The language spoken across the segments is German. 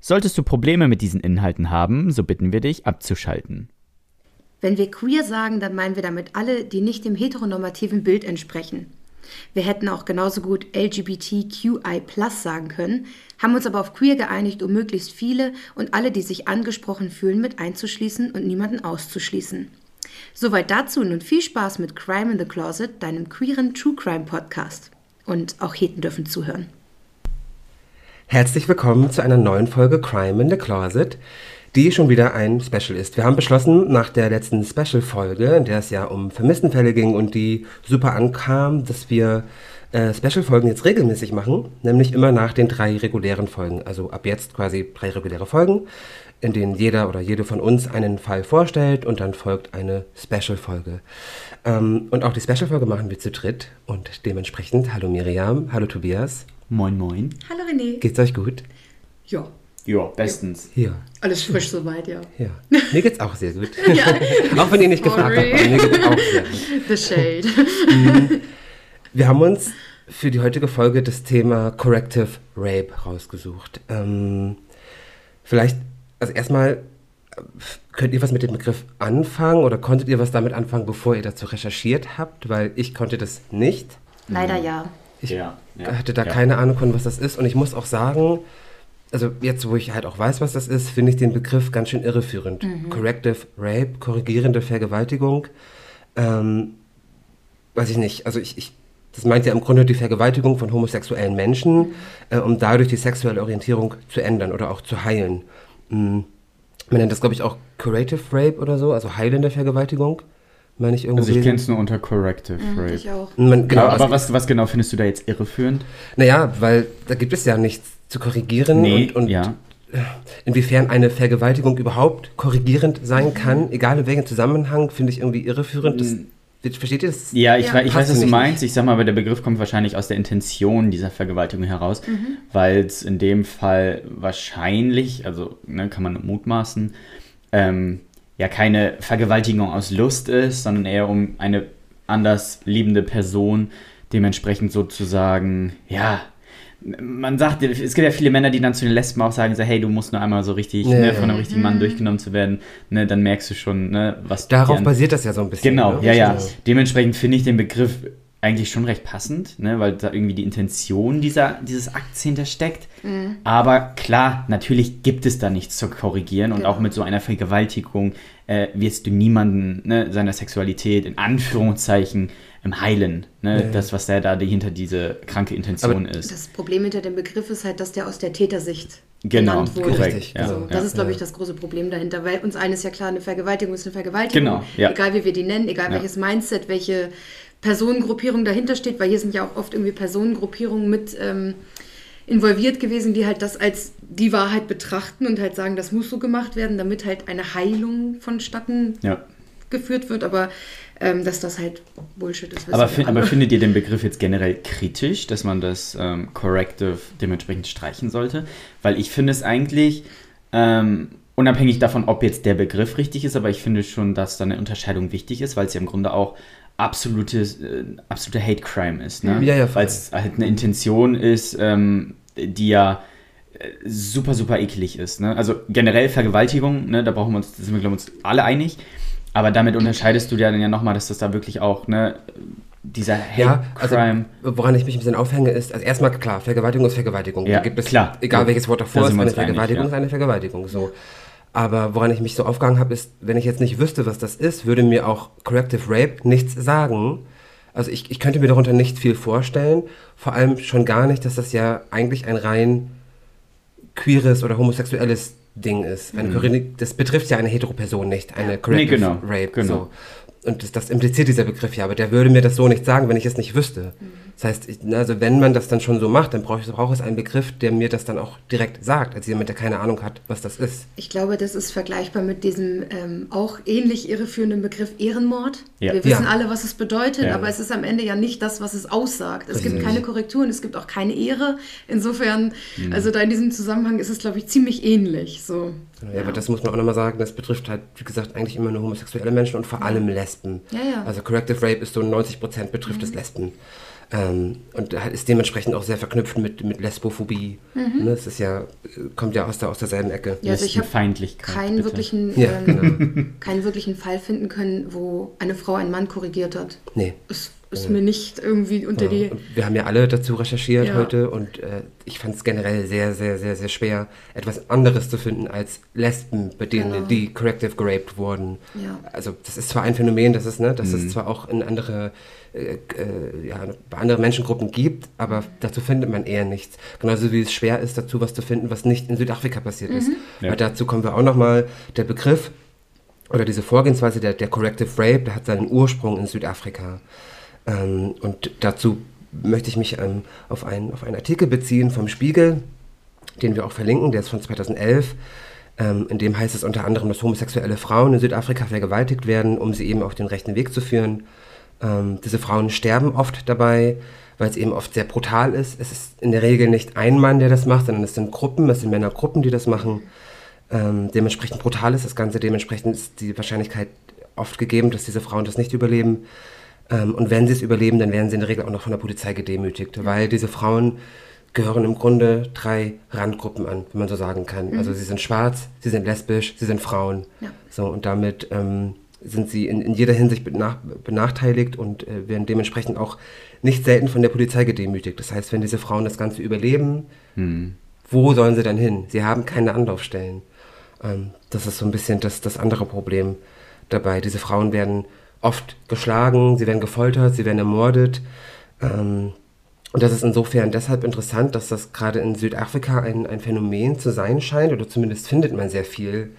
Solltest du Probleme mit diesen Inhalten haben, so bitten wir dich abzuschalten. Wenn wir queer sagen, dann meinen wir damit alle, die nicht dem heteronormativen Bild entsprechen. Wir hätten auch genauso gut LGBTQI sagen können, haben uns aber auf queer geeinigt, um möglichst viele und alle, die sich angesprochen fühlen, mit einzuschließen und niemanden auszuschließen. Soweit dazu nun viel Spaß mit Crime in the Closet, deinem queeren True Crime Podcast. Und auch Heten dürfen zuhören. Herzlich willkommen zu einer neuen Folge Crime in the Closet, die schon wieder ein Special ist. Wir haben beschlossen, nach der letzten Special-Folge, in der es ja um Vermisstenfälle ging und die super ankam, dass wir äh, Special-Folgen jetzt regelmäßig machen, nämlich immer nach den drei regulären Folgen. Also ab jetzt quasi drei reguläre Folgen, in denen jeder oder jede von uns einen Fall vorstellt und dann folgt eine Special-Folge. Ähm, und auch die Special-Folge machen wir zu dritt und dementsprechend, hallo Miriam, hallo Tobias. Moin, moin. Hallo René. Geht's euch gut? Ja. Ja, bestens. Ja. Alles frisch soweit, ja. Ja. Mir geht's auch sehr gut. auch wenn ihr nicht gefragt habt, aber mir geht's auch sehr gut. The Shade. Mhm. Wir haben uns für die heutige Folge das Thema Corrective Rape rausgesucht. Ähm, vielleicht, also erstmal, könnt ihr was mit dem Begriff anfangen oder konntet ihr was damit anfangen, bevor ihr dazu recherchiert habt? Weil ich konnte das nicht. Leider ja. Ich Ja, ja, hatte da ja. keine Ahnung von, was das ist. Und ich muss auch sagen, also jetzt, wo ich halt auch weiß, was das ist, finde ich den Begriff ganz schön irreführend. Corrective Rape, korrigierende Vergewaltigung. Ähm, weiß ich nicht. Also ich, ich, das meint ja im Grunde die Vergewaltigung von homosexuellen Menschen, äh, um dadurch die sexuelle Orientierung zu ändern oder auch zu heilen. Mm. Man nennt das, glaube ich, auch Curative Rape oder so, also heilende Vergewaltigung. Meine ich irgendwie. Also ich kenne es nur unter Corrective Rape. Ich auch. Man, genau, aber also- aber was, was genau findest du da jetzt irreführend? Naja, weil da gibt es ja nichts zu korrigieren Nee, und, und ja. inwiefern eine Vergewaltigung überhaupt korrigierend sein kann, egal in welchem Zusammenhang, finde ich irgendwie irreführend. Das, versteht ihr das? Ja, ich, Ja. wei- ich weiß, was du nicht. meinst. Ich sag mal, aber der Begriff kommt wahrscheinlich aus der Intention dieser Vergewaltigung heraus, weil es in dem Fall wahrscheinlich, also ne, kann man mutmaßen, ähm, ja keine Vergewaltigung aus Lust ist, sondern eher um eine anders liebende Person dementsprechend sozusagen, ja, man sagt, es gibt ja viele Männer, die dann zu den Lesben auch sagen, so, hey, du musst nur einmal so richtig, Ja, ne, ja. von einem richtigen Mann durchgenommen zu werden, ne, dann merkst du schon, ne, was Darauf basiert das ja so ein bisschen. Genau, ne? ja, ja. Dementsprechend finde ich den Begriff eigentlich schon recht passend, ne, weil da irgendwie die Intention dieser, dieses Akts hintersteckt. Aber klar, natürlich gibt es da nichts zu korrigieren und Genau. auch mit so einer Vergewaltigung äh, wirst du niemanden ne, seiner Sexualität in Anführungszeichen ähm, heilen. Ne? Ja. Das, was da, da hinter diese kranke Intention Aber ist. Das Problem hinter dem Begriff ist halt, dass der aus der Tätersicht Genau, genannt wurde. korrekt. Richtig, ja, Also, genau. das ja. ist, glaube ich, Ja. das große Problem dahinter, weil uns eines ja klar, eine Vergewaltigung ist eine Vergewaltigung. Genau, ja. Egal wie wir die nennen, egal Ja. welches Mindset, welche Personengruppierung dahinter steht, weil hier sind ja auch oft irgendwie Personengruppierungen mit ähm, involviert gewesen, die halt das als die Wahrheit betrachten und halt sagen, das muss so gemacht werden, damit halt eine Heilung vonstatten Ja. geführt wird, aber ähm, dass das halt Bullshit ist. Aber, fin aber findet ihr den Begriff jetzt generell kritisch, dass man das ähm, Corrective dementsprechend streichen sollte? Weil ich finde es eigentlich, ähm, unabhängig davon, ob jetzt der Begriff richtig ist, aber ich finde schon, dass da eine Unterscheidung wichtig ist, weil es ja im Grunde auch absolutes, äh, absoluter Hate Crime ist. Ne? Ja, ja. Weil es halt eine Intention ist, ähm, die ja äh, super, super eklig ist. Ne? Also generell Vergewaltigung, ne, da brauchen wir uns, da sind wir, glaube ich, uns alle einig. Aber damit unterscheidest du ja dann ja nochmal, dass das da wirklich auch, ne, dieser Hate Ja, also Crime. woran ich mich ein bisschen aufhänge, ist, also erstmal klar, Vergewaltigung ist Vergewaltigung. Ja, da gibt es, klar. egal welches Wort Da davor ist, sind wir eine uns einig, Vergewaltigung ja. ist eine Vergewaltigung. So. Aber woran ich mich so aufgehangen habe, ist, wenn ich jetzt nicht wüsste, was das ist, würde mir auch Corrective Rape nichts sagen. Also ich, ich könnte mir darunter nicht viel vorstellen. Vor allem schon gar nicht, dass das ja eigentlich ein rein queeres oder homosexuelles Ding ist. Eine Corre- das betrifft ja eine Heteroperson nicht, eine Corrective Mhm. genau, Rape. genau. So. Und das, das, impliziert dieser Begriff ja, aber der würde mir das so nicht sagen, wenn ich es nicht wüsste. Mhm. Das heißt, ich, also wenn man das dann schon so macht, dann braucht brauch es einen Begriff, der mir das dann auch direkt sagt, als jemand, der keine Ahnung hat, was das ist. Ich glaube, das ist vergleichbar mit diesem ähm, auch ähnlich irreführenden Begriff Ehrenmord. Ja. Wir wissen ja. alle, was es bedeutet, ja. aber es ist am Ende ja nicht das, was es aussagt. Es gibt keine Korrekturen, es gibt auch keine Ehre. Insofern, mhm. also da in diesem Zusammenhang ist es, glaube ich, ziemlich ähnlich. So. Ja, aber das muss man auch nochmal sagen, das betrifft halt, wie gesagt, eigentlich immer nur homosexuelle Menschen und vor allem Lesben. Ja, ja. Also Corrective Rape ist so 90 Prozent betrifft mhm. es Lesben. Ähm, und ist dementsprechend auch sehr verknüpft mit, mit Lesbophobie. Mhm. Ne, das ist ja, kommt ja aus, der, aus derselben Ecke. Ja, also ich habe keinen wirklichen, ja, ähm, genau. keinen wirklichen Fall finden können, wo eine Frau einen Mann korrigiert hat. Nee. Es ist mir nicht irgendwie unter ja. die. Und wir haben ja alle dazu recherchiert ja. heute und äh, ich fand es generell sehr, sehr, sehr, sehr schwer, etwas anderes zu finden als Lesben, bei denen genau. die corrective geraped wurden. Ja. Also das ist zwar ein Phänomen, das ist, ne, dass mhm. es zwar auch in andere, äh, äh, ja, bei anderen Menschengruppen gibt, aber dazu findet man eher nichts. Genauso wie es schwer ist, dazu was zu finden, was nicht in Südafrika passiert mhm. ist. Weil dazu kommen wir auch nochmal, der Begriff oder diese Vorgehensweise der, der Corrective Rape, der hat seinen Ursprung in Südafrika. Ähm, und dazu möchte ich mich ähm, auf, einen, auf einen Artikel beziehen vom Spiegel, den wir auch verlinken, der ist von 2011. Ähm, in dem heißt es unter anderem, dass homosexuelle Frauen in Südafrika vergewaltigt werden, um sie eben auf den rechten Weg zu führen. Ähm, diese Frauen sterben oft dabei, weil es eben oft sehr brutal ist. Es ist in der Regel nicht ein Mann, der das macht, sondern es sind Gruppen, es sind Männergruppen, die das machen. Ähm, dementsprechend brutal ist das Ganze, dementsprechend ist die Wahrscheinlichkeit oft gegeben, dass diese Frauen das nicht überleben. Ähm, und wenn sie es überleben, dann werden sie in der Regel auch noch von der Polizei gedemütigt, weil diese Frauen gehören im Grunde drei Randgruppen an, wenn man so sagen kann. Mhm. Also sie sind schwarz, sie sind lesbisch, sie sind Frauen. Ja. So, und damit ähm, sind sie in, in, jeder Hinsicht benach, benachteiligt und äh, werden dementsprechend auch nicht selten von der Polizei gedemütigt. Das heißt, wenn diese Frauen das Ganze überleben, mhm. wo sollen sie dann hin? Sie haben keine Anlaufstellen. Ähm, das ist so ein bisschen das, das andere Problem dabei. Diese Frauen werden oft geschlagen, sie werden gefoltert, sie werden ermordet. Ähm, und das ist insofern deshalb interessant, dass das gerade in Südafrika ein, ein Phänomen zu sein scheint, oder zumindest findet man sehr viel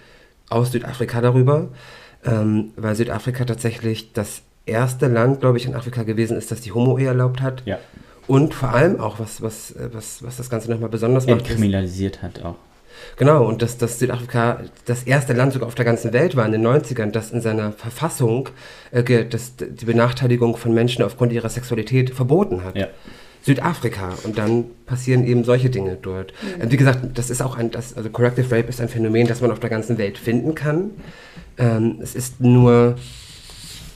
aus Südafrika darüber, ähm, weil Südafrika tatsächlich das erste Land, glaube ich, in Afrika gewesen ist, das die Homo-Ehe erlaubt hat. Ja. Und vor allem auch, was, was, was, was das Ganze nochmal besonders macht. Entkriminalisiert hat auch. Genau, und dass, dass Südafrika das erste Land sogar auf der ganzen Welt war in den 90ern, das in seiner Verfassung äh, das, die Benachteiligung von Menschen aufgrund ihrer Sexualität verboten hat. Ja. Südafrika und dann passieren eben solche Dinge dort. Mhm. Wie gesagt, das ist auch ein, das, also Corrective Rape ist ein Phänomen, das man auf der ganzen Welt finden kann. Ähm, es ist nur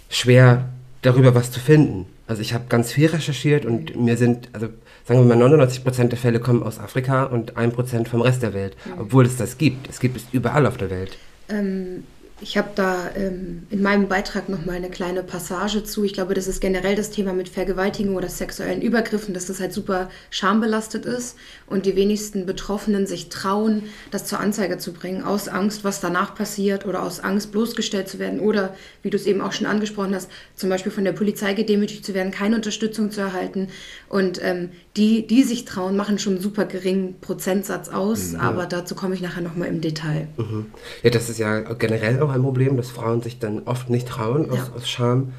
schwer, darüber was zu finden. Also ich habe ganz viel recherchiert und mir sind, also sagen wir mal, 99% der Fälle kommen aus Afrika und 1% vom Rest der Welt. Mhm. Obwohl es das gibt. Es gibt es überall auf der Welt. Ähm, ich habe da ähm, in meinem Beitrag nochmal eine kleine Passage zu. Ich glaube, das ist generell das Thema mit Vergewaltigung oder sexuellen Übergriffen, dass das halt super schambelastet ist und die wenigsten Betroffenen sich trauen, das zur Anzeige zu bringen, aus Angst, was danach passiert oder aus Angst, bloßgestellt zu werden oder, wie du es eben auch schon angesprochen hast, zum Beispiel von der Polizei gedemütigt zu werden, keine Unterstützung zu erhalten. Und ähm, die, die sich trauen, machen schon einen super geringen Prozentsatz aus, mhm. aber dazu komme ich nachher nochmal im Detail. Mhm. Ja, das ist ja generell auch ein Problem, dass Frauen sich dann oft nicht trauen aus, ja. aus Scham.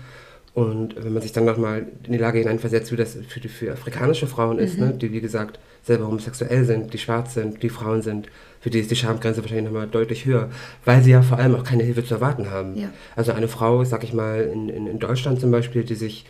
Und wenn man sich dann nochmal in die Lage hineinversetzt, wie das für, die, für afrikanische Frauen ist, mhm. ne, die wie gesagt selber homosexuell sind, die schwarz sind, die Frauen sind, für die ist die Schamgrenze wahrscheinlich nochmal deutlich höher, weil sie ja vor allem auch keine Hilfe zu erwarten haben. Ja. Also eine Frau, sag ich mal, in, in, in Deutschland zum Beispiel, die sich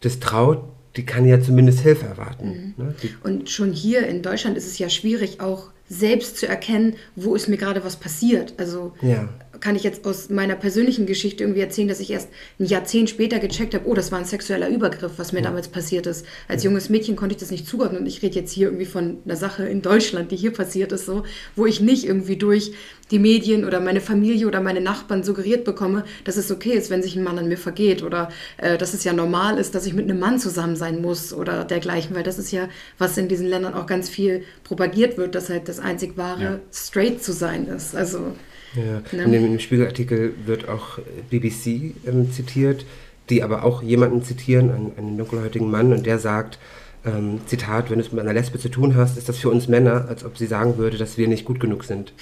das traut, die kann ja zumindest Hilfe erwarten. Mhm. Ne? Und schon hier in Deutschland ist es ja schwierig, auch selbst zu erkennen, wo ist mir gerade was passiert. Also ja kann ich jetzt aus meiner persönlichen Geschichte irgendwie erzählen, dass ich erst ein Jahrzehnt später gecheckt habe, oh, das war ein sexueller Übergriff, was mir damals passiert ist. Als junges Mädchen konnte ich das nicht zuordnen und ich rede jetzt hier irgendwie von einer Sache in Deutschland, die hier passiert ist, so, wo ich nicht irgendwie durch die Medien oder meine Familie oder meine Nachbarn suggeriert bekomme, dass es okay ist, wenn sich ein Mann an mir vergeht oder äh, dass es ja normal ist, dass ich mit einem Mann zusammen sein muss oder dergleichen, weil das ist ja, was in diesen Ländern auch ganz viel propagiert wird, dass halt das einzig wahre ja. straight zu sein ist. Also ja. Ne? In dem Spiegelartikel wird auch BBC ähm, zitiert, die aber auch jemanden zitieren, einen, einen dunkelhäutigen Mann, und der sagt, ähm, Zitat, wenn du es mit einer Lesbe zu tun hast, ist das für uns Männer, als ob sie sagen würde, dass wir nicht gut genug sind.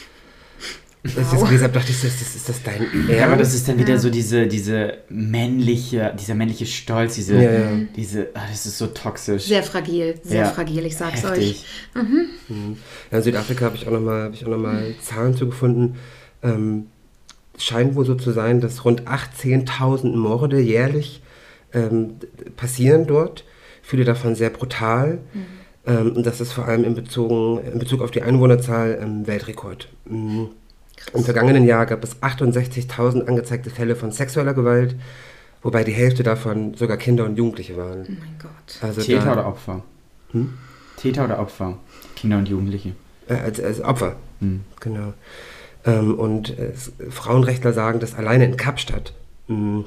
Als ich das gelesen habe, dachte ich, ist das, ist das dein Ernst? Ja, aber das ist dann wieder Ja. so diese, diese männliche, dieser männliche Stolz, diese, Ja, ja. diese, ah, das ist so toxisch. Sehr fragil, sehr Ja. fragil, ich sag's Heftig. euch. Ja, in Südafrika habe ich auch nochmal noch mal Zahlen zugefunden. Ähm, es scheint wohl so zu sein, dass rund 18.000 Morde jährlich ähm, passieren dort. Viele davon sehr brutal. Ähm, und das ist vor allem in, Bezogen, in Bezug auf die Einwohnerzahl ähm, Weltrekord. Mhm. Im vergangenen Jahr gab es 68.000 angezeigte Fälle von sexueller Gewalt, wobei die Hälfte davon sogar Kinder und Jugendliche waren. Oh mein Gott. Also Täter da- oder Opfer? Hm? Täter oder Opfer? Kinder und Jugendliche. Äh, als, als Opfer. Hm. Genau. Ähm, und äh, Frauenrechtler sagen, dass alleine in Kapstadt mh,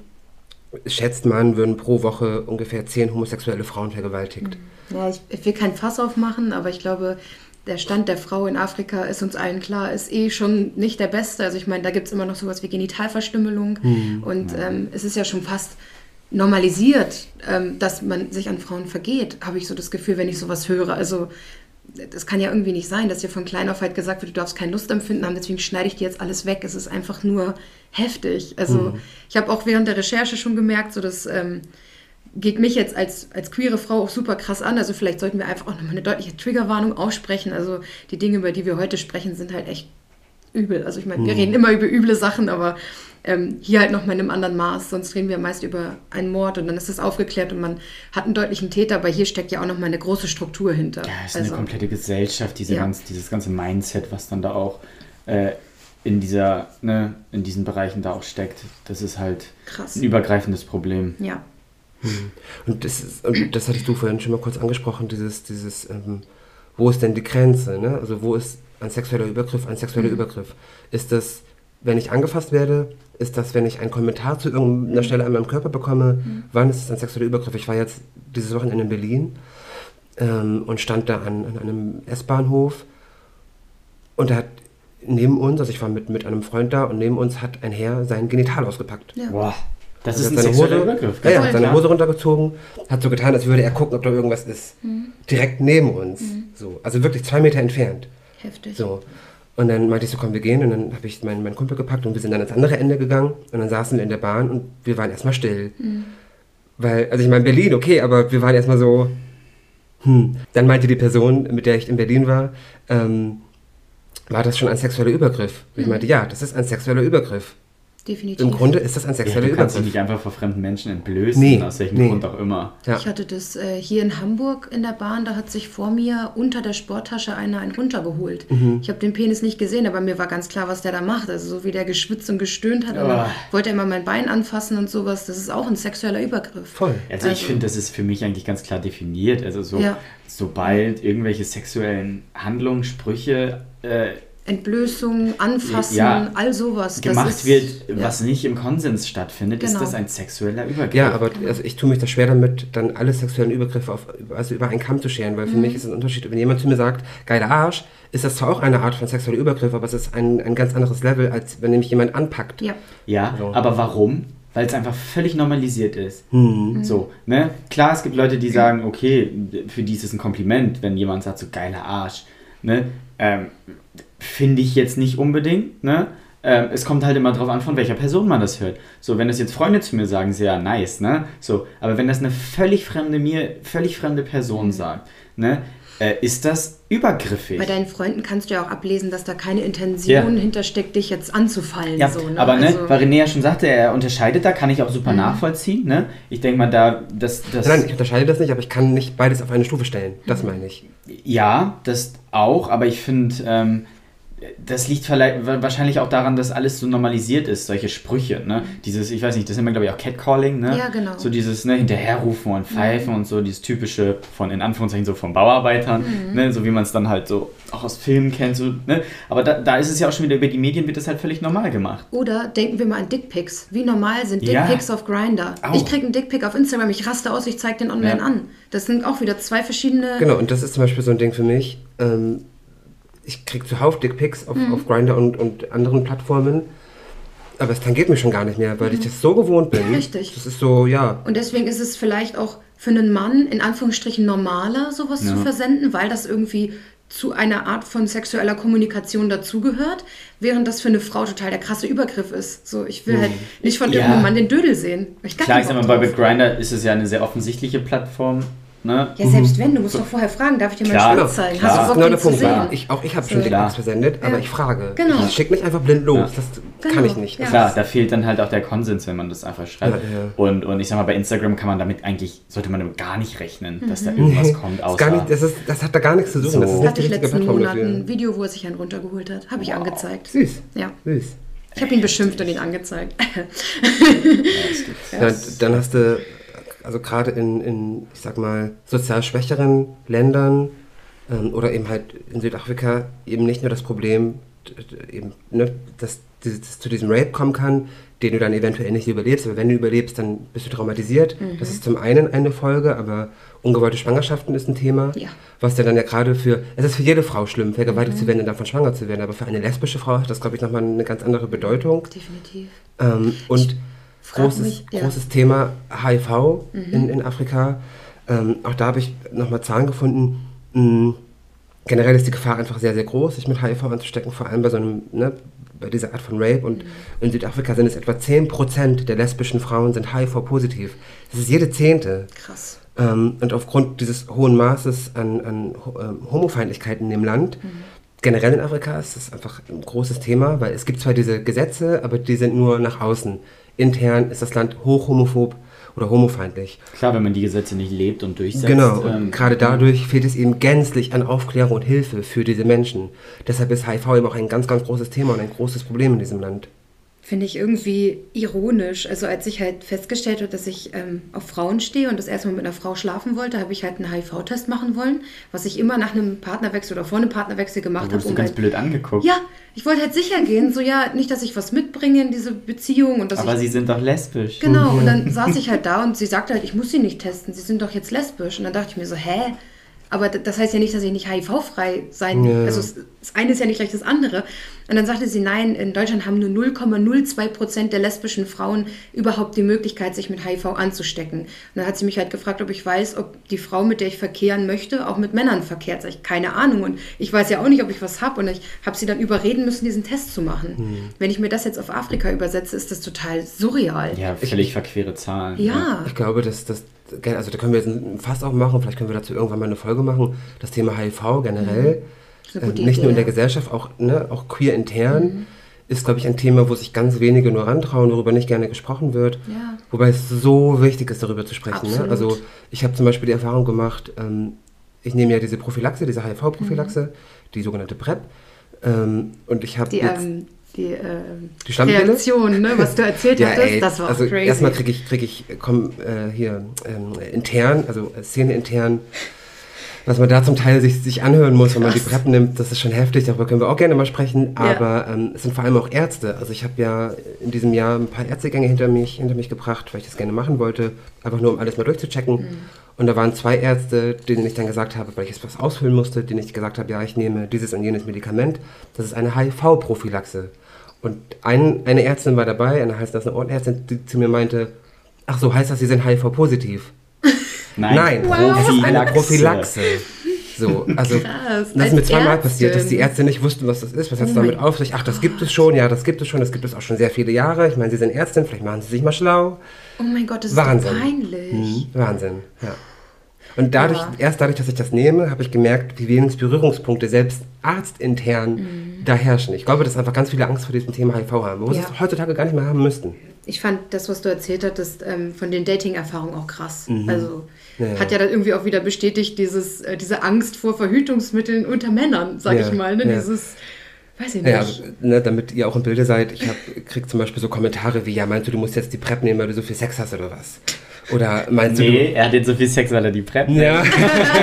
schätzt man, würden pro Woche ungefähr zehn homosexuelle Frauen vergewaltigt. Ja, ich, ich will kein Fass aufmachen, aber ich glaube, der Stand der Frau in Afrika ist uns allen klar, ist eh schon nicht der beste. Also ich meine, da gibt es immer noch sowas wie Genitalverstümmelung und ähm, es ist ja schon fast normalisiert, ähm, dass man sich an Frauen vergeht, habe ich so das Gefühl, wenn ich sowas höre. Also das kann ja irgendwie nicht sein, dass dir von klein auf halt gesagt wird, du darfst keine Lust empfinden haben, deswegen schneide ich dir jetzt alles weg. Es ist einfach nur heftig. Also ich habe auch während der Recherche schon gemerkt, so dass ähm, geht mich jetzt als, als queere Frau auch super krass an. Also vielleicht sollten wir einfach auch nochmal eine deutliche Triggerwarnung aussprechen. Also die Dinge, über die wir heute sprechen, sind halt echt übel. Also ich meine, wir reden immer über üble Sachen, aber ähm, hier halt nochmal in einem anderen Maß. Sonst reden wir meist über einen Mord und dann ist es aufgeklärt und man hat einen deutlichen Täter, aber hier steckt ja auch nochmal eine große Struktur hinter. Ja, es ist also, eine komplette Gesellschaft, diese Ja. ganz, dieses ganze Mindset, was dann da auch äh, in dieser, ne, in diesen Bereichen da auch steckt. Das ist halt Krass. ein übergreifendes Problem. Ja. Und das, ist, und das hattest du vorhin schon mal kurz angesprochen, dieses, dieses ähm, wo ist denn die Grenze? Ne? Also wo ist ein sexueller Übergriff ein sexueller Übergriff? Ist das, wenn ich angefasst werde? Ist das, wenn ich einen Kommentar zu irgendeiner Stelle an meinem Körper bekomme? Wann ist es ein sexueller Übergriff? Ich war jetzt dieses Wochenende in Berlin ähm, und stand da an, an einem S-Bahnhof und da hat neben uns, also ich war mit, mit einem Freund da und neben uns hat ein Herr sein Genital ausgepackt. Ja. Boah, das Also ist ein hat seine sexueller Hose, Übergriff. Ja, ja, hat seine. Hose runtergezogen, hat so getan, als würde er gucken, ob da irgendwas ist. Direkt neben uns. So, also wirklich zwei Meter entfernt. Heftig. So. Und dann meinte ich so, komm, wir gehen. Und dann habe ich meinen, meinen Kumpel gepackt und wir sind dann ans andere Ende gegangen. Und dann saßen wir in der Bahn und wir waren erstmal still. Weil, also ich meine, Berlin, okay, aber wir waren erstmal so, hm. Dann meinte die Person, mit der ich in Berlin war, ähm, war das schon ein sexueller Übergriff? Und ich meinte, ja, das ist ein sexueller Übergriff. Definitiv. Im Grunde ist das ein Ja, sexueller du kannst dich nicht einfach vor fremden Menschen entblößen, Nee, aus welchem nee. Grund auch immer. Ja. Ich hatte das äh, hier in Hamburg in der Bahn, da hat sich vor mir unter der Sporttasche einer einen runtergeholt. Mhm. Ich habe den Penis nicht gesehen, aber mir war ganz klar, was der da macht. Also so wie der geschwitzt und gestöhnt hat, dann Ah. wollte er immer mein Bein anfassen und sowas. Das ist auch ein sexueller Übergriff. Voll. Also, ich Also- finde, das ist für mich eigentlich ganz klar definiert. Also so, Ja. sobald irgendwelche sexuellen Handlungen, Sprüche äh, Entblößung, Anfassen, Ja. all sowas. Das gemacht ist- wird, ja. was nicht im Konsens stattfindet, ist Genau. das ein sexueller Übergriff. Ja, aber also ich tue mich da schwer damit, dann alle sexuellen Übergriffe auf, also über einen Kamm zu scheren, weil für mich ist es ein Unterschied, wenn jemand zu mir sagt, geiler Arsch, ist das zwar auch eine Art von sexueller Übergriff, aber es ist ein, ein ganz anderes Level, als wenn nämlich jemand anpackt. Ja. Ja, So. aber warum? Weil es einfach völlig normalisiert ist. Mhm. So, ne? Klar, es gibt Leute, die sagen, okay, für die ist es ein Kompliment, wenn jemand sagt, so geiler Arsch. Ne? Ähm, Finde ich jetzt nicht unbedingt, ne? Ähm, es kommt halt immer drauf an, von welcher Person man das hört. So, wenn das jetzt Freunde zu mir sagen, sehr ja, nice, ne? So, aber wenn das eine völlig fremde mir, völlig fremde Person sagt, ne? Äh, ist das übergriffig. Bei deinen Freunden kannst du ja auch ablesen, dass da keine Intention Ja. hintersteckt, dich jetzt anzufallen. Ja, so, ne? aber ne, Also- weil René ja schon sagte, er unterscheidet da, kann ich auch super nachvollziehen. Ne? Ich denke mal, da, das, das, Nein, ich unterscheide das nicht, aber ich kann nicht beides auf eine Stufe stellen. Das meine ich. ja, das auch, aber ich finde, ähm, das liegt wahrscheinlich auch daran, dass alles so normalisiert ist, solche Sprüche. Ne? Dieses, ich weiß nicht, das nennt man glaube ich auch Catcalling. Ne? Ja, genau. So dieses ne, Hinterherrufen und Pfeifen und so, dieses typische von, in Anführungszeichen, so von Bauarbeitern, ne? so wie man es dann halt so auch aus Filmen kennt. So, ne? Aber da, da ist es ja auch schon wieder, über die Medien wird das halt völlig normal gemacht. Oder denken wir mal an Dickpics. Wie normal sind Ja. Dickpics auf Grinder? Ich kriege einen Dickpic auf Instagram, ich raste aus, ich zeige den online Ja. an. Das sind auch wieder zwei verschiedene. Genau, und das ist zum Beispiel so ein Ding für mich. Ähm, ich kriege zuhauf Dickpics auf, auf Grindr und, und anderen Plattformen, aber es tangiert mich schon gar nicht mehr, weil ich das so gewohnt bin. Richtig. Das ist so, ja. Und deswegen ist es vielleicht auch für einen Mann in Anführungsstrichen normaler, sowas Ja. zu versenden, weil das irgendwie zu einer Art von sexueller Kommunikation dazugehört, während das für eine Frau total der krasse Übergriff ist. So, ich will halt nicht von Ja. irgendeinem Mann den Dödel sehen. Ich Klar, ich sag mal, bei Grindr ist es ja eine sehr offensichtliche Plattform. Ne? Ja, selbst wenn, du musst doch vorher fragen, darf ich dir Klar, meinen Schwanz zeigen? klar. Hast Das du genau den der zu Punkt. sehen? Ja. Ich, auch ich habe schon So. Dickpics versendet, aber Ja. ich frage. Genau. Ich schicke nicht einfach blind los. Ja. Das Genau. kann ich nicht. Ja. Klar, da fehlt dann halt auch der Konsens, wenn man das einfach schreibt. Ja, ja. Und, und ich sag mal, bei Instagram kann man damit eigentlich, sollte man damit gar nicht rechnen, dass da irgendwas kommt, Das, außer... gar nicht, das, ist, das hat da gar nichts zu suchen. So. Das ist Das nicht hatte die ich letzten Monat ein Video, wo er sich einen runtergeholt hat. Habe ich angezeigt. Süß. Ja. Süß. Ich habe ihn beschimpft und ihn angezeigt. Ja, dann hast du, also gerade in, in, ich sag mal, sozial schwächeren Ländern ähm, oder eben halt in Südafrika eben nicht nur das Problem, eben, ne, dass es zu diesem Rape kommen kann, den du dann eventuell nicht überlebst, aber wenn du überlebst, dann bist du traumatisiert. Das ist zum einen eine Folge, aber ungewollte Schwangerschaften ist ein Thema, Ja. was ja dann ja gerade für, es ist für jede Frau schlimm, vergewaltigt zu werden und davon schwanger zu werden, aber für eine lesbische Frau hat das, glaube ich, nochmal eine ganz andere Bedeutung. Definitiv. Ähm, und frag großes, mich, ja. großes Thema HIV in, in Afrika. Ähm, auch da habe ich nochmal Zahlen gefunden. Mm, generell ist die Gefahr einfach sehr, sehr groß, sich mit HIV anzustecken, vor allem bei so einem, ne, bei dieser Art von Rape. Und in Südafrika sind es etwa 10% der lesbischen Frauen sind HIV-positiv. Das ist jede Zehnte. Krass. Ähm, und aufgrund dieses hohen Maßes an, an ähm, Homofeindlichkeit in dem Land, generell in Afrika ist das einfach ein großes Thema, weil es gibt zwar diese Gesetze, aber die sind nur nach außen. Intern ist das Land hochhomophob oder homofeindlich. Klar, wenn man die Gesetze nicht lebt und durchsetzt. Genau, und ähm, gerade dadurch fehlt es eben gänzlich an Aufklärung und Hilfe für diese Menschen. Deshalb ist HIV eben auch ein ganz, ganz großes Thema und ein großes Problem in diesem Land. Finde ich irgendwie ironisch. Also als ich halt festgestellt habe, dass ich ähm, auf Frauen stehe und das erste Mal mit einer Frau schlafen wollte, habe ich halt einen HIV-Test machen wollen, was ich immer nach einem Partnerwechsel oder vor einem Partnerwechsel gemacht habe. wurdest du ganz halt, blöd angeguckt. ja, ich wollte halt sicher gehen, so ja, nicht, dass ich was mitbringe in diese Beziehung und dass Aber ich sie sind doch lesbisch. Genau, und dann saß ich halt da und sie sagte halt, ich muss sie nicht testen, sie sind doch jetzt lesbisch. Und dann dachte ich mir so, hä? Aber das heißt ja nicht, dass ich nicht HIV-frei sein. Ja. Also das eine ist ja nicht gleich das andere. Und dann sagte sie, nein, in Deutschland haben nur 0,02 Prozent der lesbischen Frauen überhaupt die Möglichkeit, sich mit HIV anzustecken. Und dann hat sie mich halt gefragt, ob ich weiß, ob die Frau, mit der ich verkehren möchte, auch mit Männern verkehrt. Sag ich, keine Ahnung. Und ich weiß ja auch nicht, ob ich was habe. Und ich habe sie dann überreden müssen, diesen Test zu machen. Hm. Wenn ich mir das jetzt auf Afrika übersetze, ist das total surreal. Ja, völlig verquere Zahlen. Ja. Ich glaube, dass das, also da können wir jetzt ein Fass aufmachen, vielleicht können wir dazu irgendwann mal eine Folge machen. Das Thema HIV generell, eine äh, nicht nur in der. Gesellschaft, auch, ne, auch queer intern, ist, glaube ich, ein Thema, wo sich ganz wenige nur rantrauen, worüber nicht gerne gesprochen wird. Ja. Wobei es so wichtig ist, darüber zu sprechen. Ne? Also ich habe zum Beispiel die Erfahrung gemacht, ähm, ich nehme ja diese Prophylaxe, diese HIV-Prophylaxe, die sogenannte PrEP. Ähm, und ich habe Die, jetzt... ähm, die, ähm, Die? Reaktion, ne, was du erzählt Ja, hattest, ey, das war also crazy. erstmal kriege ich, krieg ich komm, äh, hier ähm, intern, also äh, Szene intern, was man da zum Teil sich, sich anhören muss, wenn man die. PrEP nimmt, das ist schon heftig, darüber können wir auch gerne mal sprechen, Ja. aber ähm, es sind vor allem auch Ärzte. Also ich habe ja in diesem Jahr ein paar Ärztegänge hinter mich, hinter mich gebracht, weil ich das gerne machen wollte, einfach nur um alles mal durchzuchecken. Mhm. Und da waren zwei Ärzte, denen ich dann gesagt habe, weil ich jetzt was ausfüllen musste, denen ich gesagt habe, ja, ich nehme dieses und jenes Medikament, das ist eine HIV-Prophylaxe. Und ein, eine Ärztin war dabei, eine heißt das eine Ohrenärztin, die zu mir meinte, ach so, heißt das, Sie sind HIV-positiv? Nein, es ist eine Prophylaxe. So, also Krass, das ist mir zweimal Ärztin. passiert, dass die Ärzte nicht wussten, was das ist. Was hat es Oh damit auf sich? Ach, das gibt es schon, ja, das gibt es schon, das gibt es auch schon sehr viele Jahre. Ich meine, Sie sind Ärztin, vielleicht machen Sie sich mal schlau. oh mein Gott, das ist Wahnsinn. doch peinlich. Mhm, Wahnsinn, ja. Und dadurch, Aber- erst dadurch, dass ich das nehme, habe ich gemerkt, wie wenig Berührungspunkte selbst arztintern Mhm. da herrschen. Ich glaube, dass einfach ganz viele Angst vor diesem Thema HIV haben, wo sie Ja. es heutzutage gar nicht mehr haben müssten. Ich fand das, was du erzählt hattest, ähm, von den Dating-Erfahrungen auch krass. Also Mhm. Ja, ja. hat ja dann irgendwie auch wieder bestätigt, dieses, äh, diese Angst vor Verhütungsmitteln unter Männern, sag Ja, ich mal. Ne? ja. Dieses, weiß ich nicht. Ja, also, ne, damit ihr auch im Bilde seid, ich hab, krieg zum Beispiel so Kommentare wie, ja, meinst du, du musst jetzt die PrEP nehmen, weil du so viel Sex hast oder was? Oder meinst Nee, er hat jetzt so viel Sex, weil er die Prep du... Ja.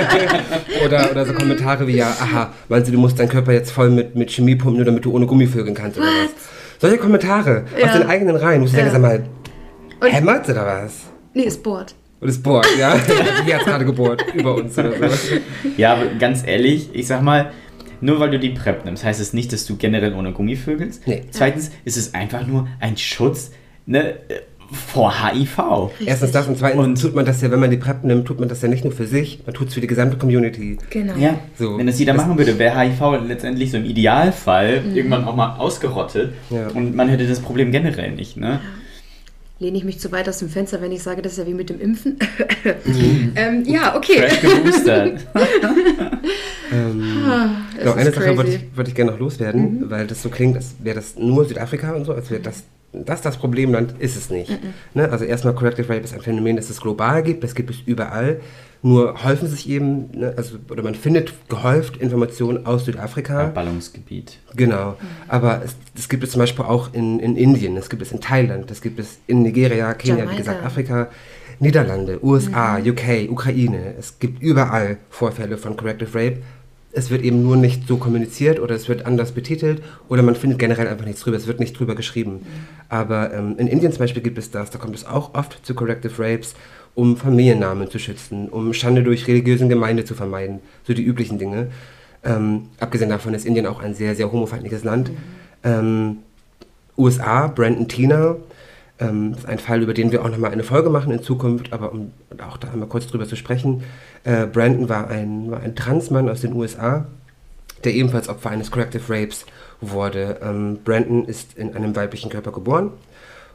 oder, oder so Kommentare wie, ja, aha, meinst du, du musst deinen Körper jetzt voll mit, mit Chemie pumpen, nur damit du ohne Gummivögeln kannst oder was? Solche Kommentare Ja. aus den eigenen Reihen, wo ich Ja. denke, sag mal, Und- hämmert oder was? nee, Sport. Und es bohrt, ja? Die hat gerade gebohrt, über uns oder so. Ja, aber ganz ehrlich, ich sag mal, nur weil du die PrEP nimmst, heißt es nicht, dass du generell ohne Gummi vögelst. Nee. Zweitens ist es einfach nur ein Schutz ne, vor HIV. Erstens das und zweitens Und- tut man das ja, wenn man die PrEP nimmt, tut man das ja nicht nur für sich, man tut es für die gesamte Community. Genau. Ja, So. wenn das jeder machen würde, wäre HIV letztendlich so im Idealfall Mhm. irgendwann auch mal ausgerottet Ja. und man hätte das Problem generell nicht, ne? Lehne ich mich zu weit aus dem Fenster, wenn ich sage, das ist ja wie mit dem Impfen? Mhm. ähm, ja, okay. Ähm, Das genau, eine Sache crazy. wollte ich, wollte ich gerne noch loswerden, weil das so klingt, als wäre das nur Südafrika und so, als wäre das das das Problemland, ist es nicht. Ne? Also erstmal, Corrective Rape ist ein Phänomen, das es global gibt, das gibt es überall. Nur häufen sich eben, ne, also, oder man findet gehäuft Informationen aus Südafrika. Ballungsgebiet. Genau, aber es, das gibt es zum Beispiel auch in, in Indien, das gibt es in Thailand, das gibt es in Nigeria, Kenia, Jamaika. wie gesagt, Afrika, Niederlande, USA, UK, Ukraine. Es gibt überall Vorfälle von Corrective Rape. Es wird eben nur nicht so kommuniziert oder es wird anders betitelt oder man findet generell einfach nichts drüber, es wird nicht drüber geschrieben. Aber ähm, in Indien zum Beispiel gibt es das, da kommt es auch oft zu Corrective Rapes, um Familiennamen zu schützen, um Schande durch religiösen Gemeinde zu vermeiden, so die üblichen Dinge. Ähm, abgesehen davon ist Indien auch ein sehr, sehr homofeindliches Land. Ähm, USA, Brandon Tina, ähm, das ist ein Fall, über den wir auch nochmal eine Folge machen in Zukunft, aber um auch da einmal kurz drüber zu sprechen. Äh, Brandon war ein, war ein Transmann aus den USA, der ebenfalls Opfer eines Corrective Rapes wurde. Ähm, Brandon ist in einem weiblichen Körper geboren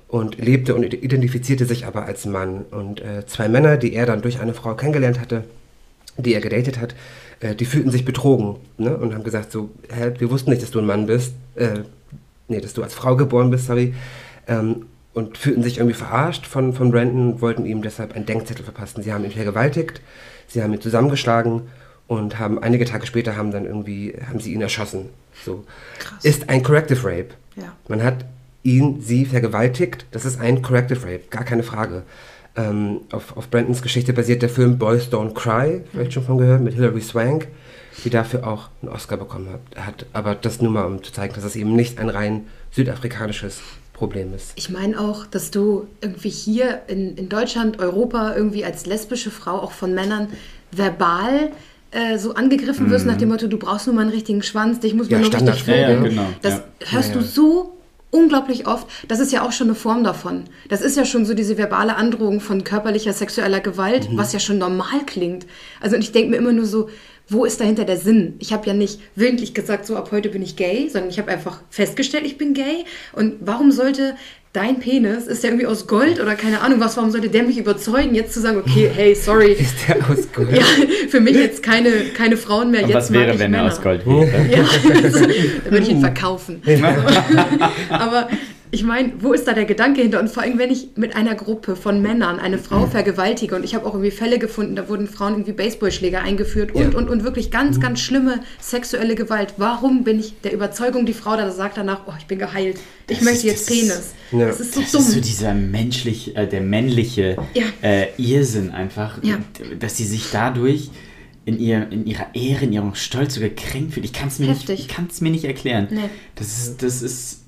und lebte und identifizierte sich aber als Mann. Und äh, zwei Männer, die er dann durch eine Frau kennengelernt hatte, die er gedatet hat, äh, die fühlten sich betrogen ne? und haben gesagt so, hä, wir wussten nicht, dass du ein Mann bist, äh, nee, dass du als Frau geboren bist, sorry, ähm, und fühlten sich irgendwie verarscht von, von Brandon und wollten ihm deshalb einen Denkzettel verpassen. Sie haben ihn vergewaltigt, sie haben ihn zusammengeschlagen und haben einige Tage später haben dann irgendwie, haben sie ihn erschossen. So. Krass. Ist ein Corrective Rape. Ja. Man hat ihn, sie vergewaltigt. Das ist ein Corrective Rape, gar keine Frage. Ähm, auf, auf Brandons Geschichte basiert der Film Boys Don't Cry, vielleicht schon von gehört, mit Hilary Swank, die dafür auch einen Oscar bekommen hat. hat. Aber das nur mal, um zu zeigen, dass es eben nicht ein rein südafrikanisches Problem ist. Ich meine auch, dass du irgendwie hier in, in Deutschland, Europa irgendwie als lesbische Frau auch von Männern verbal äh, so angegriffen wirst nach dem Motto, du brauchst nur mal einen richtigen Schwanz, dich muss man Ja, nur richtig Standard. Ja, genau, Das ja. hörst Ja, du so unglaublich oft. Das ist ja auch schon eine Form davon. Das ist ja schon so diese verbale Androhung von körperlicher, sexueller Gewalt, Mhm. was ja schon normal klingt. Also und ich denke mir immer nur so, wo ist dahinter der Sinn? Ich habe ja nicht willentlich gesagt, so ab heute bin ich gay, sondern ich habe einfach festgestellt, ich bin gay. Und warum sollte dein Penis, ist der irgendwie aus Gold oder keine Ahnung was, warum sollte der mich überzeugen, jetzt zu sagen, okay, hey, sorry, Ist der aus Gold? ja, für mich jetzt keine, keine Frauen mehr, Und jetzt was wäre, ich wenn er Männer. aus Gold wäre? Ja, also, dann würde ich ihn verkaufen. Aber ich meine, wo ist da der Gedanke hinter? Und vor allem, wenn ich mit einer Gruppe von Männern eine Frau vergewaltige und ich habe auch irgendwie Fälle gefunden, da wurden Frauen irgendwie Baseballschläger eingeführt und, Ja. und, und wirklich ganz, ganz schlimme sexuelle Gewalt. Warum bin ich der Überzeugung, die Frau da sagt danach, oh, ich bin geheilt, ich Das möchte jetzt das Penis. Ja. Das ist so Das dumm. ist so dieser menschlich, äh, der männliche Ja. äh, Irrsinn einfach, Ja. dass sie sich dadurch in, ihr, in ihrer Ehre, in ihrem Stolz so gekränkt fühlt. Ich kann es mir, nicht- ich mir nicht erklären. Nee. Das ist, das ist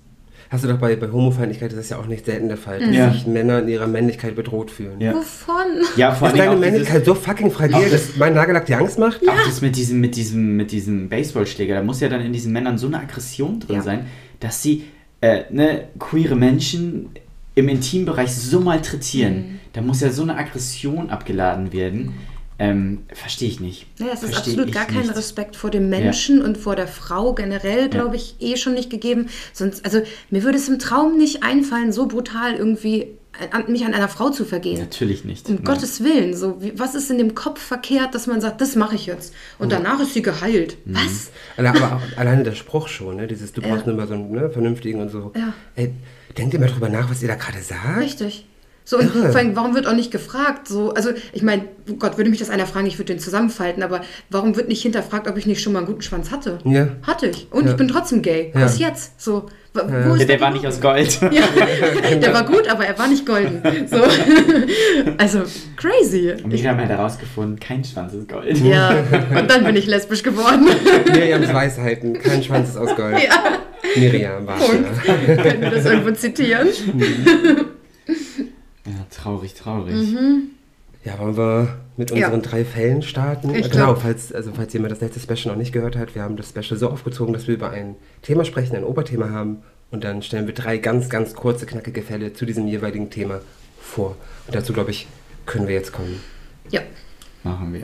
Hast du doch bei, bei Homofeindlichkeit ist das ja auch nicht selten der Fall, dass Ja. sich Männer in ihrer Männlichkeit bedroht fühlen. Ja. Wovon? ja vor Ist allem deine Männlichkeit so fucking fragil, dass mein Nagellack dir Angst macht? auch das mit diesem, mit diesem, mit diesem Baseballschläger, da muss ja dann in diesen Männern so eine Aggression drin Ja. sein, dass sie äh, ne, queere Menschen im Intimbereich so malträtieren. Mhm. Da muss ja so eine Aggression abgeladen werden. Ähm, Verstehe ich nicht. Naja, es ist Versteh absolut gar kein nicht. Respekt vor dem Menschen und vor der Frau generell, glaube ich, eh schon nicht gegeben. Sonst, also mir würde es im Traum nicht einfallen, so brutal irgendwie an, mich an einer Frau zu vergehen. Natürlich nicht. Um Nein. Gottes Willen, so wie, was ist in dem Kopf verkehrt, dass man sagt, das mache ich jetzt und danach ist sie geheilt. Mhm. Was? Aber auch alleine der Spruch schon, ne? Dieses, du brauchst nur mal so einen ne, vernünftigen und so. Ja. Ey, denkt ihr mal drüber nach, was ihr da gerade sagt? Richtig. So, und Irre. vor allem, warum wird auch nicht gefragt? So, also, ich meine, Gott, würde mich das einer fragen, ich würde den zusammenfalten, aber warum wird nicht hinterfragt, ob ich nicht schon mal einen guten Schwanz hatte? Ja. Hatte ich. Und Ja. ich bin trotzdem gay. Ja. Was jetzt? So, wo Der, ist da der die war nicht aus Gold. Ja, der war gut, aber er war nicht golden. So. Also, crazy. Und wir haben ja herausgefunden, kein Schwanz ist Gold. Ja, und dann bin ich lesbisch geworden. Miriams Weisheiten, kein Schwanz ist aus Gold. Ja, Miriam war. Können wir das irgendwo zitieren? Ja, traurig, traurig. Mhm. Ja, wollen wir mit Ja. unseren drei Fällen starten? Ich genau, glaub- falls, also falls jemand das letzte Special noch nicht gehört hat, wir haben das Special so aufgezogen, dass wir über ein Thema sprechen, ein Oberthema haben Und dann stellen wir drei ganz, ganz kurze, knackige Fälle zu diesem jeweiligen Thema vor. Und dazu, glaube ich, können wir jetzt kommen. Ja. Machen wir.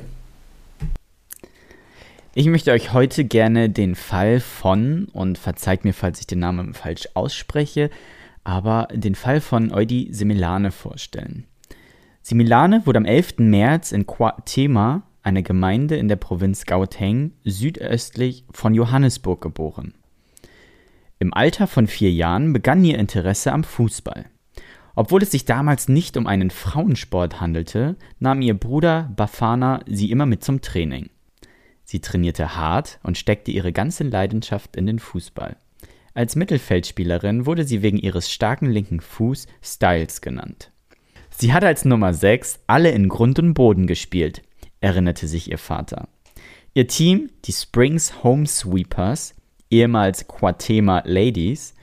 Ich möchte euch heute gerne den Fall von, und verzeiht mir, falls ich den Namen falsch ausspreche, aber den Fall von Eudi Semilane vorstellen. Similane wurde am 11. März in Quatema, einer Gemeinde in der Provinz Gauteng, südöstlich von Johannesburg, geboren. Im Alter von vier Jahren begann ihr Interesse am Fußball. Obwohl es sich damals nicht um einen Frauensport handelte, nahm ihr Bruder Bafana sie immer mit zum Training. Sie trainierte hart und steckte ihre ganze Leidenschaft in den Fußball. Als Mittelfeldspielerin wurde sie wegen ihres starken linken Fuß Styles genannt. Sie hatte als Nummer 6 alle in Grund und Boden gespielt, erinnerte sich ihr Vater. Ihr Team, die Springs Home Sweepers, ehemals Quatema Ladies,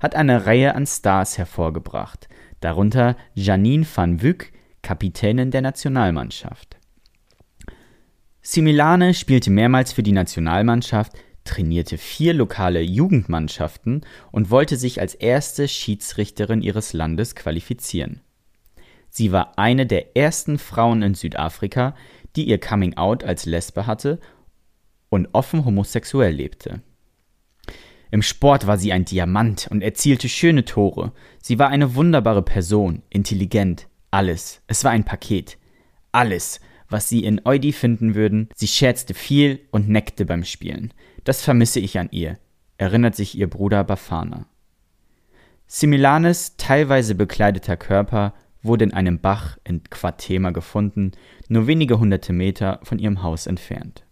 hat eine Reihe an Stars hervorgebracht, darunter Janine van Wyk, Kapitänin der Nationalmannschaft. Similane spielte mehrmals für die Nationalmannschaft, trainierte vier lokale Jugendmannschaften und wollte sich als erste Schiedsrichterin ihres Landes qualifizieren. Sie war eine der ersten Frauen in Südafrika, die ihr Coming Out als Lesbe hatte und offen homosexuell lebte. Im Sport war sie ein Diamant und erzielte schöne Tore. Sie war eine wunderbare Person, intelligent, alles. Es war ein Paket. Alles, was sie in Eudi finden würden. Sie scherzte viel und neckte beim Spielen. Das vermisse ich an ihr, erinnert sich ihr Bruder Bafana. Similanes teilweise bekleideter Körper wurde in einem Bach in Quatema gefunden, nur wenige hunderte Meter von ihrem Haus entfernt.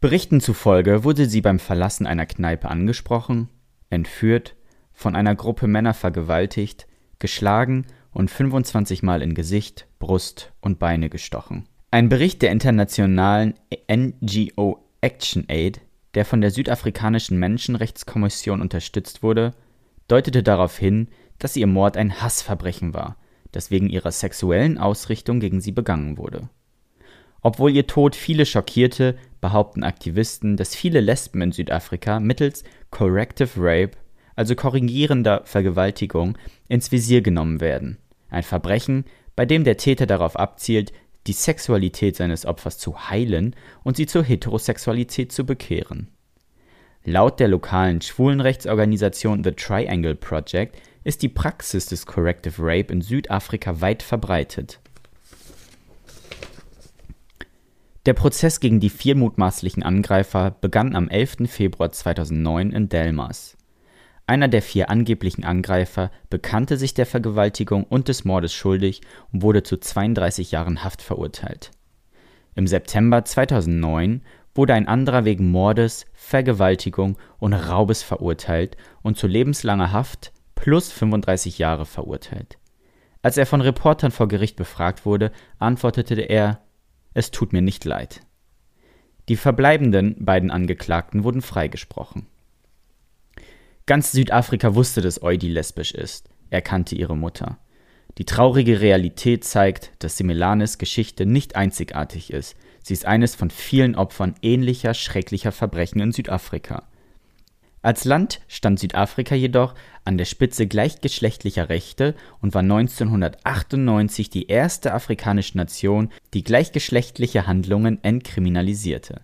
Berichten zufolge wurde sie beim Verlassen einer Kneipe angesprochen, entführt, von einer Gruppe Männer vergewaltigt, geschlagen und 25 Mal in Gesicht, Brust und Beine gestochen. Ein Bericht der internationalen NGO Action Aid, der von der südafrikanischen Menschenrechtskommission unterstützt wurde, deutete darauf hin, dass ihr Mord ein Hassverbrechen war, das wegen ihrer sexuellen Ausrichtung gegen sie begangen wurde. Obwohl ihr Tod viele schockierte, behaupten Aktivisten, dass viele Lesben in Südafrika mittels Corrective Rape, also korrigierender Vergewaltigung, ins Visier genommen werden. Ein Verbrechen, bei dem der Täter darauf abzielt, die Sexualität seines Opfers zu heilen und sie zur Heterosexualität zu bekehren. Laut der lokalen Schwulenrechtsorganisation The Triangle Project ist die Praxis des Corrective Rape in Südafrika weit verbreitet. Der Prozess gegen die vier mutmaßlichen Angreifer begann am 11. Februar 2009 in Delmas. Einer der vier angeblichen Angreifer bekannte sich der Vergewaltigung und des Mordes schuldig und wurde zu 32 Jahren Haft verurteilt. Im September 2009 wurde ein anderer wegen Mordes, Vergewaltigung und Raubes verurteilt und zu lebenslanger Haft plus 35 Jahre verurteilt. Als er von Reportern vor Gericht befragt wurde, antwortete er Es tut mir nicht leid. Die verbleibenden beiden Angeklagten wurden freigesprochen. Ganz Südafrika wusste, dass Eudi lesbisch ist. Er kannte ihre Mutter. Die traurige Realität zeigt, dass Simelanes Geschichte nicht einzigartig ist. Sie ist eines von vielen Opfern ähnlicher schrecklicher Verbrechen in Südafrika. Als Land stand Südafrika jedoch an der Spitze gleichgeschlechtlicher Rechte und war 1998 die erste afrikanische Nation, die gleichgeschlechtliche Handlungen entkriminalisierte.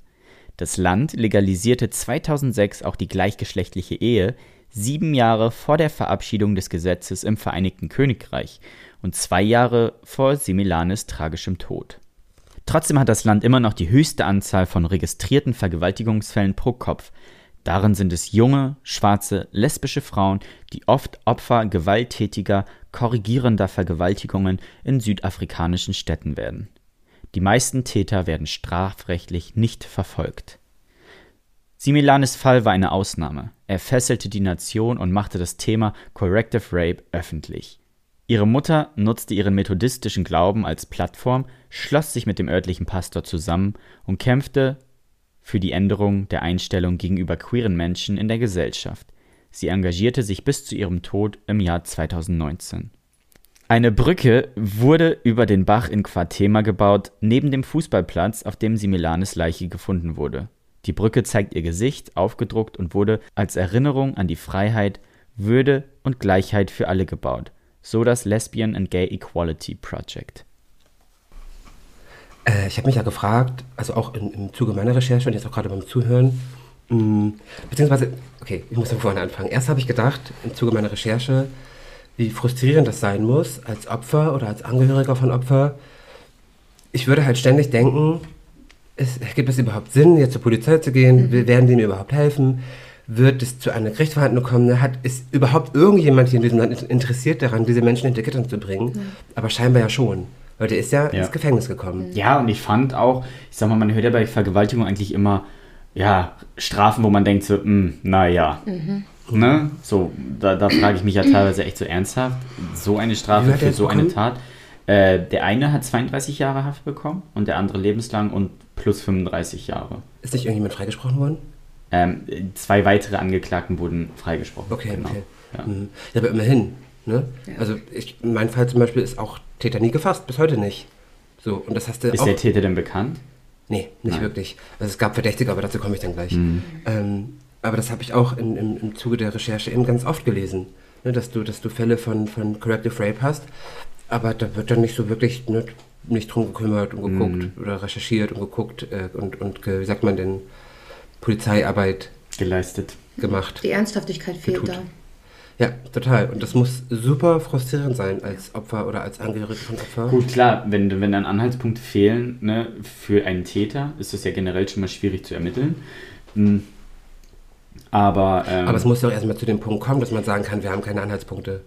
Das Land legalisierte 2006 auch die gleichgeschlechtliche Ehe, sieben Jahre vor der Verabschiedung des Gesetzes im Vereinigten Königreich und zwei Jahre vor Similanes tragischem Tod. Trotzdem hat das Land immer noch die höchste Anzahl von registrierten Vergewaltigungsfällen pro Kopf. Darin sind es junge, schwarze, lesbische Frauen, die oft Opfer gewalttätiger, korrigierender Vergewaltigungen in südafrikanischen Städten werden. Die meisten Täter werden strafrechtlich nicht verfolgt. Similanes Fall war eine Ausnahme. Er fesselte die Nation und machte das Thema Corrective Rape öffentlich. Ihre Mutter nutzte ihren methodistischen Glauben als Plattform, schloss sich mit dem örtlichen Pastor zusammen und kämpfte für die Änderung der Einstellung gegenüber queeren Menschen in der Gesellschaft. Sie engagierte sich bis zu ihrem Tod im Jahr 2019. Eine Brücke wurde über den Bach in Quatema gebaut, neben dem Fußballplatz, auf dem Similanes Leiche gefunden wurde. Die Brücke zeigt ihr Gesicht, aufgedruckt und wurde als Erinnerung an die Freiheit, Würde und Gleichheit für alle gebaut. So das Lesbian and Gay Equality Project. Äh, ich habe mich ja gefragt, also auch in, im Zuge meiner Recherche und jetzt auch gerade beim Zuhören, mh, mm, beziehungsweise, okay, ich muss von vorne anfangen. Erst habe ich gedacht, im Zuge meiner Recherche, wie frustrierend das sein muss, als Opfer oder als Angehöriger von Opfer. Ich würde halt ständig denken, es, gibt es überhaupt Sinn, jetzt zur Polizei zu gehen? Mhm. Werden die mir überhaupt helfen? Wird es zu einer Gerichtsverhandlung kommen? Hat, ist überhaupt irgendjemand hier in diesem Land interessiert daran, diese Menschen hinter Gittern zu bringen? Mhm. Aber scheinbar ja schon. Weil der ist ja, ja, ins Gefängnis gekommen. Ja, und ich fand auch, ich sag mal, man hört ja bei Vergewaltigung eigentlich immer, ja, Strafen, wo man denkt so, hm, naja. Mhm. Ne? So, da, da frage ich mich ja teilweise echt so ernsthaft. So eine Strafe für so bekommen? eine Tat. Äh, der eine hat 32 Jahre Haft bekommen und der andere lebenslang und plus 35 Jahre. Ist nicht irgendjemand freigesprochen worden? Ähm, zwei weitere Angeklagten wurden freigesprochen. Okay, genau. okay. Ja. Mhm. ja, aber immerhin. Ne? Ja. Also ich, mein Fall zum Beispiel ist auch Täter nie gefasst, bis heute nicht. So, und das hast du ist auch, der Täter denn bekannt? Nee, nicht Nein. wirklich. Also es gab Verdächtige, aber dazu komme ich dann gleich. Mhm. Ähm, aber das habe ich auch in, im, im Zuge der Recherche eben ganz oft gelesen. Ne, dass, du, dass du Fälle von, von Corrective Rape hast, aber da wird dann nicht so wirklich ne, nicht drum gekümmert und geguckt mhm. oder recherchiert und geguckt äh, und, und wie sagt man denn, Polizeiarbeit geleistet. Gemacht. Die Ernsthaftigkeit fehlt da. Ja, total. Und das muss super frustrierend sein als Opfer oder als Angehörige von Opfer. Gut, klar, wenn, wenn dann Anhaltspunkte fehlen ne, für einen Täter, ist das ja generell schon mal schwierig zu ermitteln. Mhm. Aber, ähm, aber es muss doch erstmal zu dem Punkt kommen, dass man sagen kann, wir haben keine Anhaltspunkte.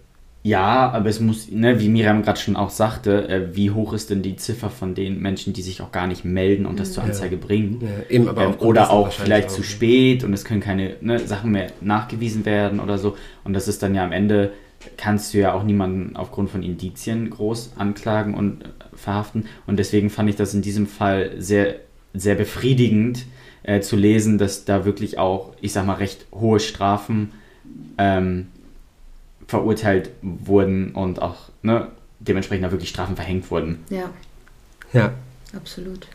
Ja, aber es muss, ne, wie Miriam gerade schon auch sagte, äh, wie hoch ist denn die Ziffer von den Menschen, die sich auch gar nicht melden und das zur Anzeige ja. bringen? Ja, eben, aber ähm, oder auch vielleicht auch. zu spät und es können keine ne, Sachen mehr nachgewiesen werden oder so. Und das ist dann ja am Ende, kannst du ja auch niemanden aufgrund von Indizien groß anklagen und äh, verhaften. Und deswegen fand ich das in diesem Fall sehr, sehr befriedigend äh, zu lesen, dass da wirklich auch, ich sag mal, recht hohe Strafen ähm, verurteilt wurden und auch ne, dementsprechend auch wirklich Strafen verhängt wurden. Ja. Ja. Absolut.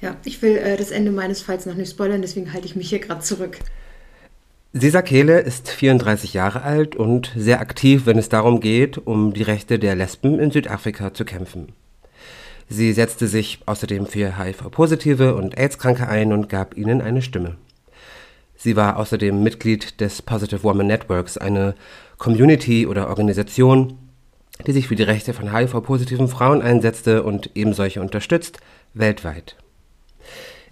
Ja, ich will äh, das Ende meines Falls noch nicht spoilern, deswegen halte ich mich hier gerade zurück. Sesa Kehle ist 34 Jahre alt und sehr aktiv, wenn es darum geht, um die Rechte der Lesben in Südafrika zu kämpfen. Sie setzte sich außerdem für HIV-Positive und AIDS-Kranke ein und gab ihnen eine Stimme. Sie war außerdem Mitglied des Positive Woman Networks, eine Community oder Organisation, die sich für die Rechte von HIV-positiven Frauen einsetzte und ebensolche unterstützt, weltweit.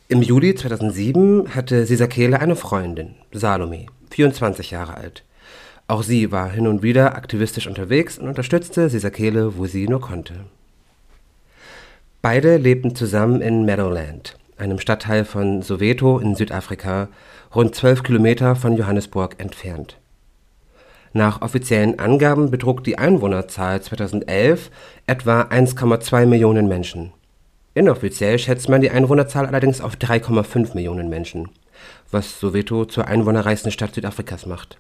Im Juli 2007 hatte Sisakele eine Freundin, Salome, 24 Jahre alt. Auch sie war hin und wieder aktivistisch unterwegs und unterstützte Sisakele, wo sie nur konnte. Beide lebten zusammen in Meadowland, einem Stadtteil von Soweto in Südafrika, rund 12 Kilometer von Johannesburg entfernt. Nach offiziellen Angaben betrug die Einwohnerzahl 2011 etwa 1,2 Millionen Menschen. Inoffiziell schätzt man die Einwohnerzahl allerdings auf 3,5 Millionen Menschen, was Soweto zur einwohnerreichsten Stadt Südafrikas macht.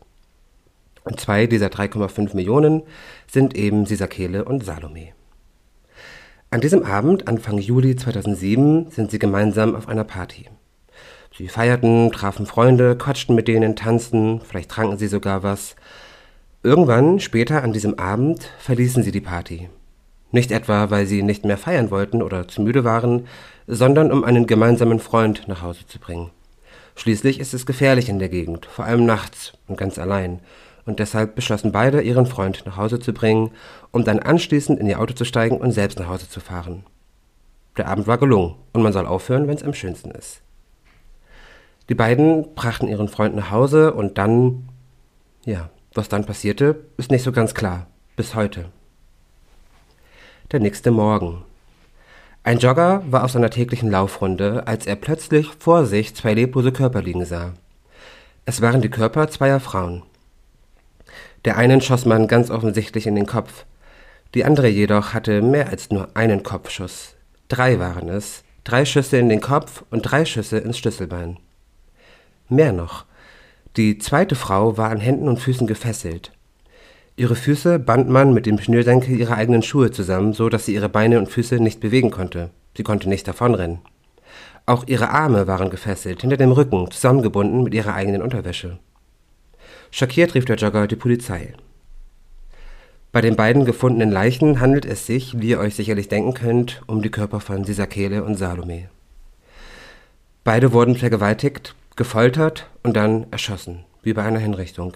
Und zwei dieser 3,5 Millionen sind eben Sisakele und Salome. An diesem Abend, Anfang Juli 2007, sind sie gemeinsam auf einer Party. Sie feierten, trafen Freunde, quatschten mit denen, tanzten, vielleicht tranken sie sogar was. Irgendwann, später an diesem Abend, verließen sie die Party. Nicht etwa, weil sie nicht mehr feiern wollten oder zu müde waren, sondern um einen gemeinsamen Freund nach Hause zu bringen. Schließlich ist es gefährlich in der Gegend, vor allem nachts und ganz allein, und deshalb beschlossen beide, ihren Freund nach Hause zu bringen, um dann anschließend in ihr Auto zu steigen und selbst nach Hause zu fahren. Der Abend war gelungen, und man soll aufhören, wenn es am schönsten ist. Die beiden brachten ihren Freund nach Hause und dann, ja, was dann passierte, ist nicht so ganz klar. Bis heute. Der nächste Morgen. Ein Jogger war auf seiner täglichen Laufrunde, als er plötzlich vor sich zwei leblose Körper liegen sah. Es waren die Körper zweier Frauen. Der einen schoss man ganz offensichtlich in den Kopf, die andere jedoch hatte mehr als nur einen Kopfschuss. Drei waren es, drei Schüsse in den Kopf und drei Schüsse ins Schlüsselbein. Mehr noch, die zweite Frau war an Händen und Füßen gefesselt. Ihre Füße band man mit dem Schnürsenkel ihrer eigenen Schuhe zusammen, so dass sie ihre Beine und Füße nicht bewegen konnte. Sie konnte nicht davonrennen. Auch ihre Arme waren gefesselt, hinter dem Rücken, zusammengebunden mit ihrer eigenen Unterwäsche. Schockiert rief der Jogger die Polizei. Bei den beiden gefundenen Leichen handelt es sich, wie ihr euch sicherlich denken könnt, um die Körper von Sisakele und Salome. Beide wurden vergewaltigt, gefoltert und dann erschossen, wie bei einer Hinrichtung.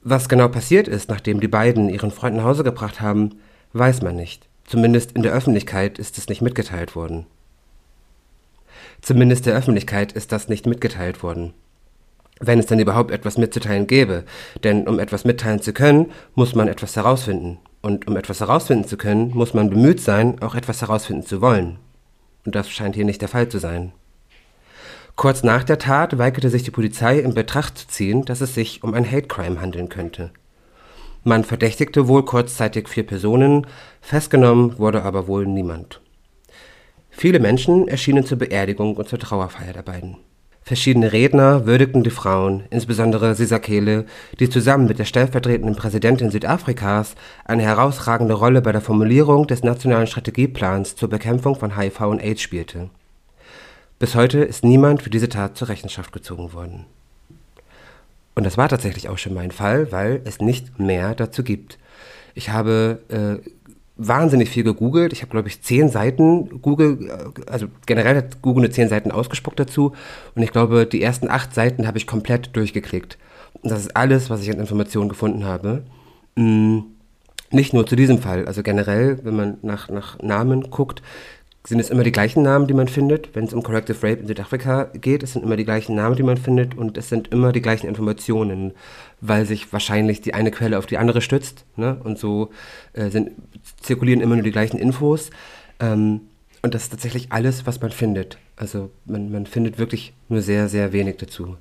Was genau passiert ist, nachdem die beiden ihren Freund nach Hause gebracht haben, weiß man nicht. Zumindest in der Öffentlichkeit ist es nicht mitgeteilt worden. Zumindest der Öffentlichkeit ist das nicht mitgeteilt worden wenn es denn überhaupt etwas mitzuteilen gäbe. Denn um etwas mitteilen zu können, muss man etwas herausfinden. Und um etwas herausfinden zu können, muss man bemüht sein, auch etwas herausfinden zu wollen. Und das scheint hier nicht der Fall zu sein. Kurz nach der Tat weigerte sich die Polizei in Betracht zu ziehen, dass es sich um ein Hate Crime handeln könnte. Man verdächtigte wohl kurzzeitig vier Personen, festgenommen wurde aber wohl niemand. Viele Menschen erschienen zur Beerdigung und zur Trauerfeier der beiden. Verschiedene Redner würdigten die Frauen, insbesondere Sisakele, die zusammen mit der stellvertretenden Präsidentin Südafrikas eine herausragende Rolle bei der Formulierung des nationalen Strategieplans zur Bekämpfung von HIV und AIDS spielte. Bis heute ist niemand für diese Tat zur Rechenschaft gezogen worden. Und das war tatsächlich auch schon mein Fall, weil es nicht mehr dazu gibt. Ich habe äh, wahnsinnig viel gegoogelt. Ich habe, glaube ich, zehn Seiten Google, äh, also generell hat Google eine zehn Seiten ausgespuckt dazu. Und ich glaube, die ersten acht Seiten habe ich komplett durchgeklickt. Und das ist alles, was ich an Informationen gefunden habe. Hm, nicht nur zu diesem Fall, also generell, wenn man nach, nach Namen guckt, sind es immer die gleichen Namen, die man findet. Wenn es um Corrective Rape in Südafrika geht, es sind immer die gleichen Namen, die man findet und es sind immer die gleichen Informationen, weil sich wahrscheinlich die eine Quelle auf die andere stützt. Ne? Und so äh, sind, zirkulieren immer nur die gleichen Infos. Ähm, und das ist tatsächlich alles, was man findet. Also man, man findet wirklich nur sehr, sehr wenig dazu.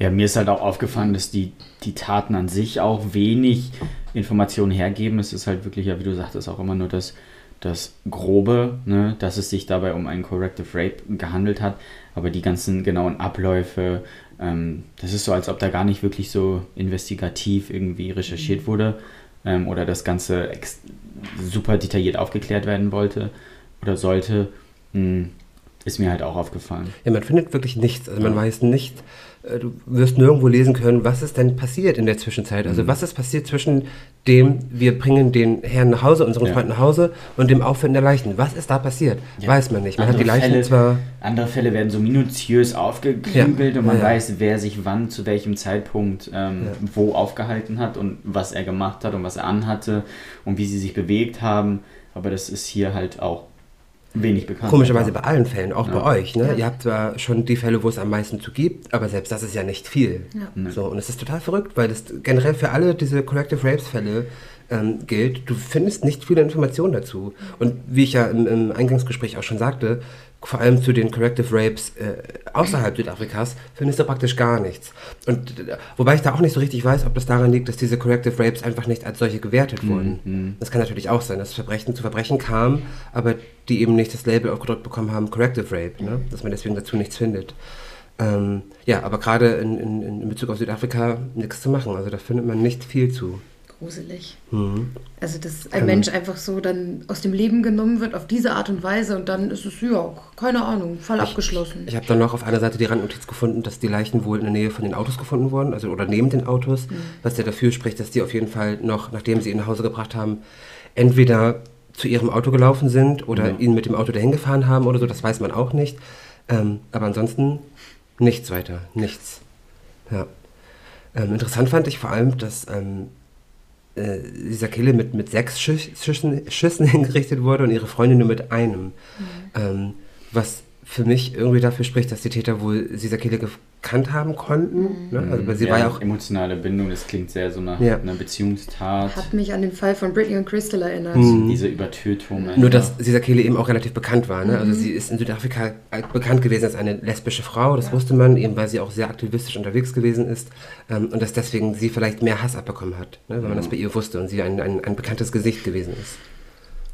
Ja, mir ist halt auch aufgefallen, dass die, die Taten an sich auch wenig Informationen hergeben. Es ist halt wirklich, ja, wie du sagtest, auch immer nur das das Grobe, ne, dass es sich dabei um einen Corrective Rape gehandelt hat, aber die ganzen genauen Abläufe, ähm, das ist so, als ob da gar nicht wirklich so investigativ irgendwie recherchiert wurde ähm, oder das Ganze super detailliert aufgeklärt werden wollte oder sollte, mh, hm, ist mir halt auch aufgefallen. Ja, man findet wirklich nichts, also man ja. weiß nicht, du wirst nirgendwo lesen können, was ist denn passiert in der Zwischenzeit. Also mhm. was ist passiert zwischen dem, wir bringen den Herrn nach Hause, unseren ja. Freund nach Hause und dem Auffinden der Leichen. Was ist da passiert? Ja. Weiß man nicht. Man andere hat die Leichen Fälle, zwar... Andere Fälle werden so minutiös aufgeklügelt ja. und man weiß, wer sich wann, zu welchem Zeitpunkt ähm, wo aufgehalten hat und was er gemacht hat und was er anhatte und wie sie sich bewegt haben. Aber das ist hier halt auch wenig bekannt. Komischerweise bei allen Fällen, auch ja. bei euch. Ne? Ja. Ihr habt zwar schon die Fälle, wo es am meisten zu gibt, aber selbst das ist ja nicht viel. Ja. So, und es ist total verrückt, weil das generell für alle diese Collective Rapes-Fälle ähm, gilt. Du findest nicht viele Informationen dazu. Und wie ich ja im, im Eingangsgespräch auch schon sagte, vor allem zu den Corrective Rapes äh, außerhalb Südafrikas, findest du praktisch gar nichts. Und äh, wobei ich da auch nicht so richtig weiß, ob das daran liegt, dass diese Corrective Rapes einfach nicht als solche gewertet mhm, wurden. Mhm. Das kann natürlich auch sein, dass Verbrechen zu Verbrechen kamen, aber die eben nicht das Label aufgedrückt bekommen haben, Corrective Rape, ne? dass man deswegen dazu nichts findet. Ähm, ja, aber gerade in, in, in Bezug auf Südafrika nichts zu machen. Also da findet man nicht viel zu gruselig. Mhm. Also, dass ein Mensch einfach so dann aus dem Leben genommen wird auf diese Art und Weise und dann ist es, ja, keine Ahnung, Fall ich, abgeschlossen. Ich, ich habe dann noch auf einer Seite die Randnotiz gefunden, dass die Leichen wohl in der Nähe von den Autos gefunden wurden, also oder neben den Autos, mhm. was ja dafür spricht, dass die auf jeden Fall noch, nachdem sie ihn nach Hause gebracht haben, entweder zu ihrem Auto gelaufen sind oder mhm. ihn mit dem Auto dahin gefahren haben oder so, das weiß man auch nicht. Ähm, aber ansonsten nichts weiter, nichts. Ja. Ähm, interessant fand ich vor allem, dass ähm, äh, dieser Kille mit, mit sechs Schüssen, Schüssen hingerichtet wurde und ihre Freundin nur mit einem. Mhm. Ähm, was für mich irgendwie dafür spricht, dass die Täter wohl dieser Kille gekannt haben konnten. Mhm. Ne? Also, weil sie ja, war ja auch emotionale Bindung, das klingt sehr so nach ja. einer Beziehungstat. Hat mich an den Fall von Britney und Crystal erinnert. Mhm. Diese Übertötung. Nur, dass dieser Kille eben auch relativ bekannt war. Ne? Also, mhm. Also sie ist in Südafrika bekannt gewesen als eine lesbische Frau, das ja. wusste man, eben weil sie auch sehr aktivistisch unterwegs gewesen ist. Ähm, und dass deswegen sie vielleicht mehr Hass abbekommen hat, ne? weil man das mhm. bei ihr wusste und sie ein, ein, ein bekanntes Gesicht gewesen ist.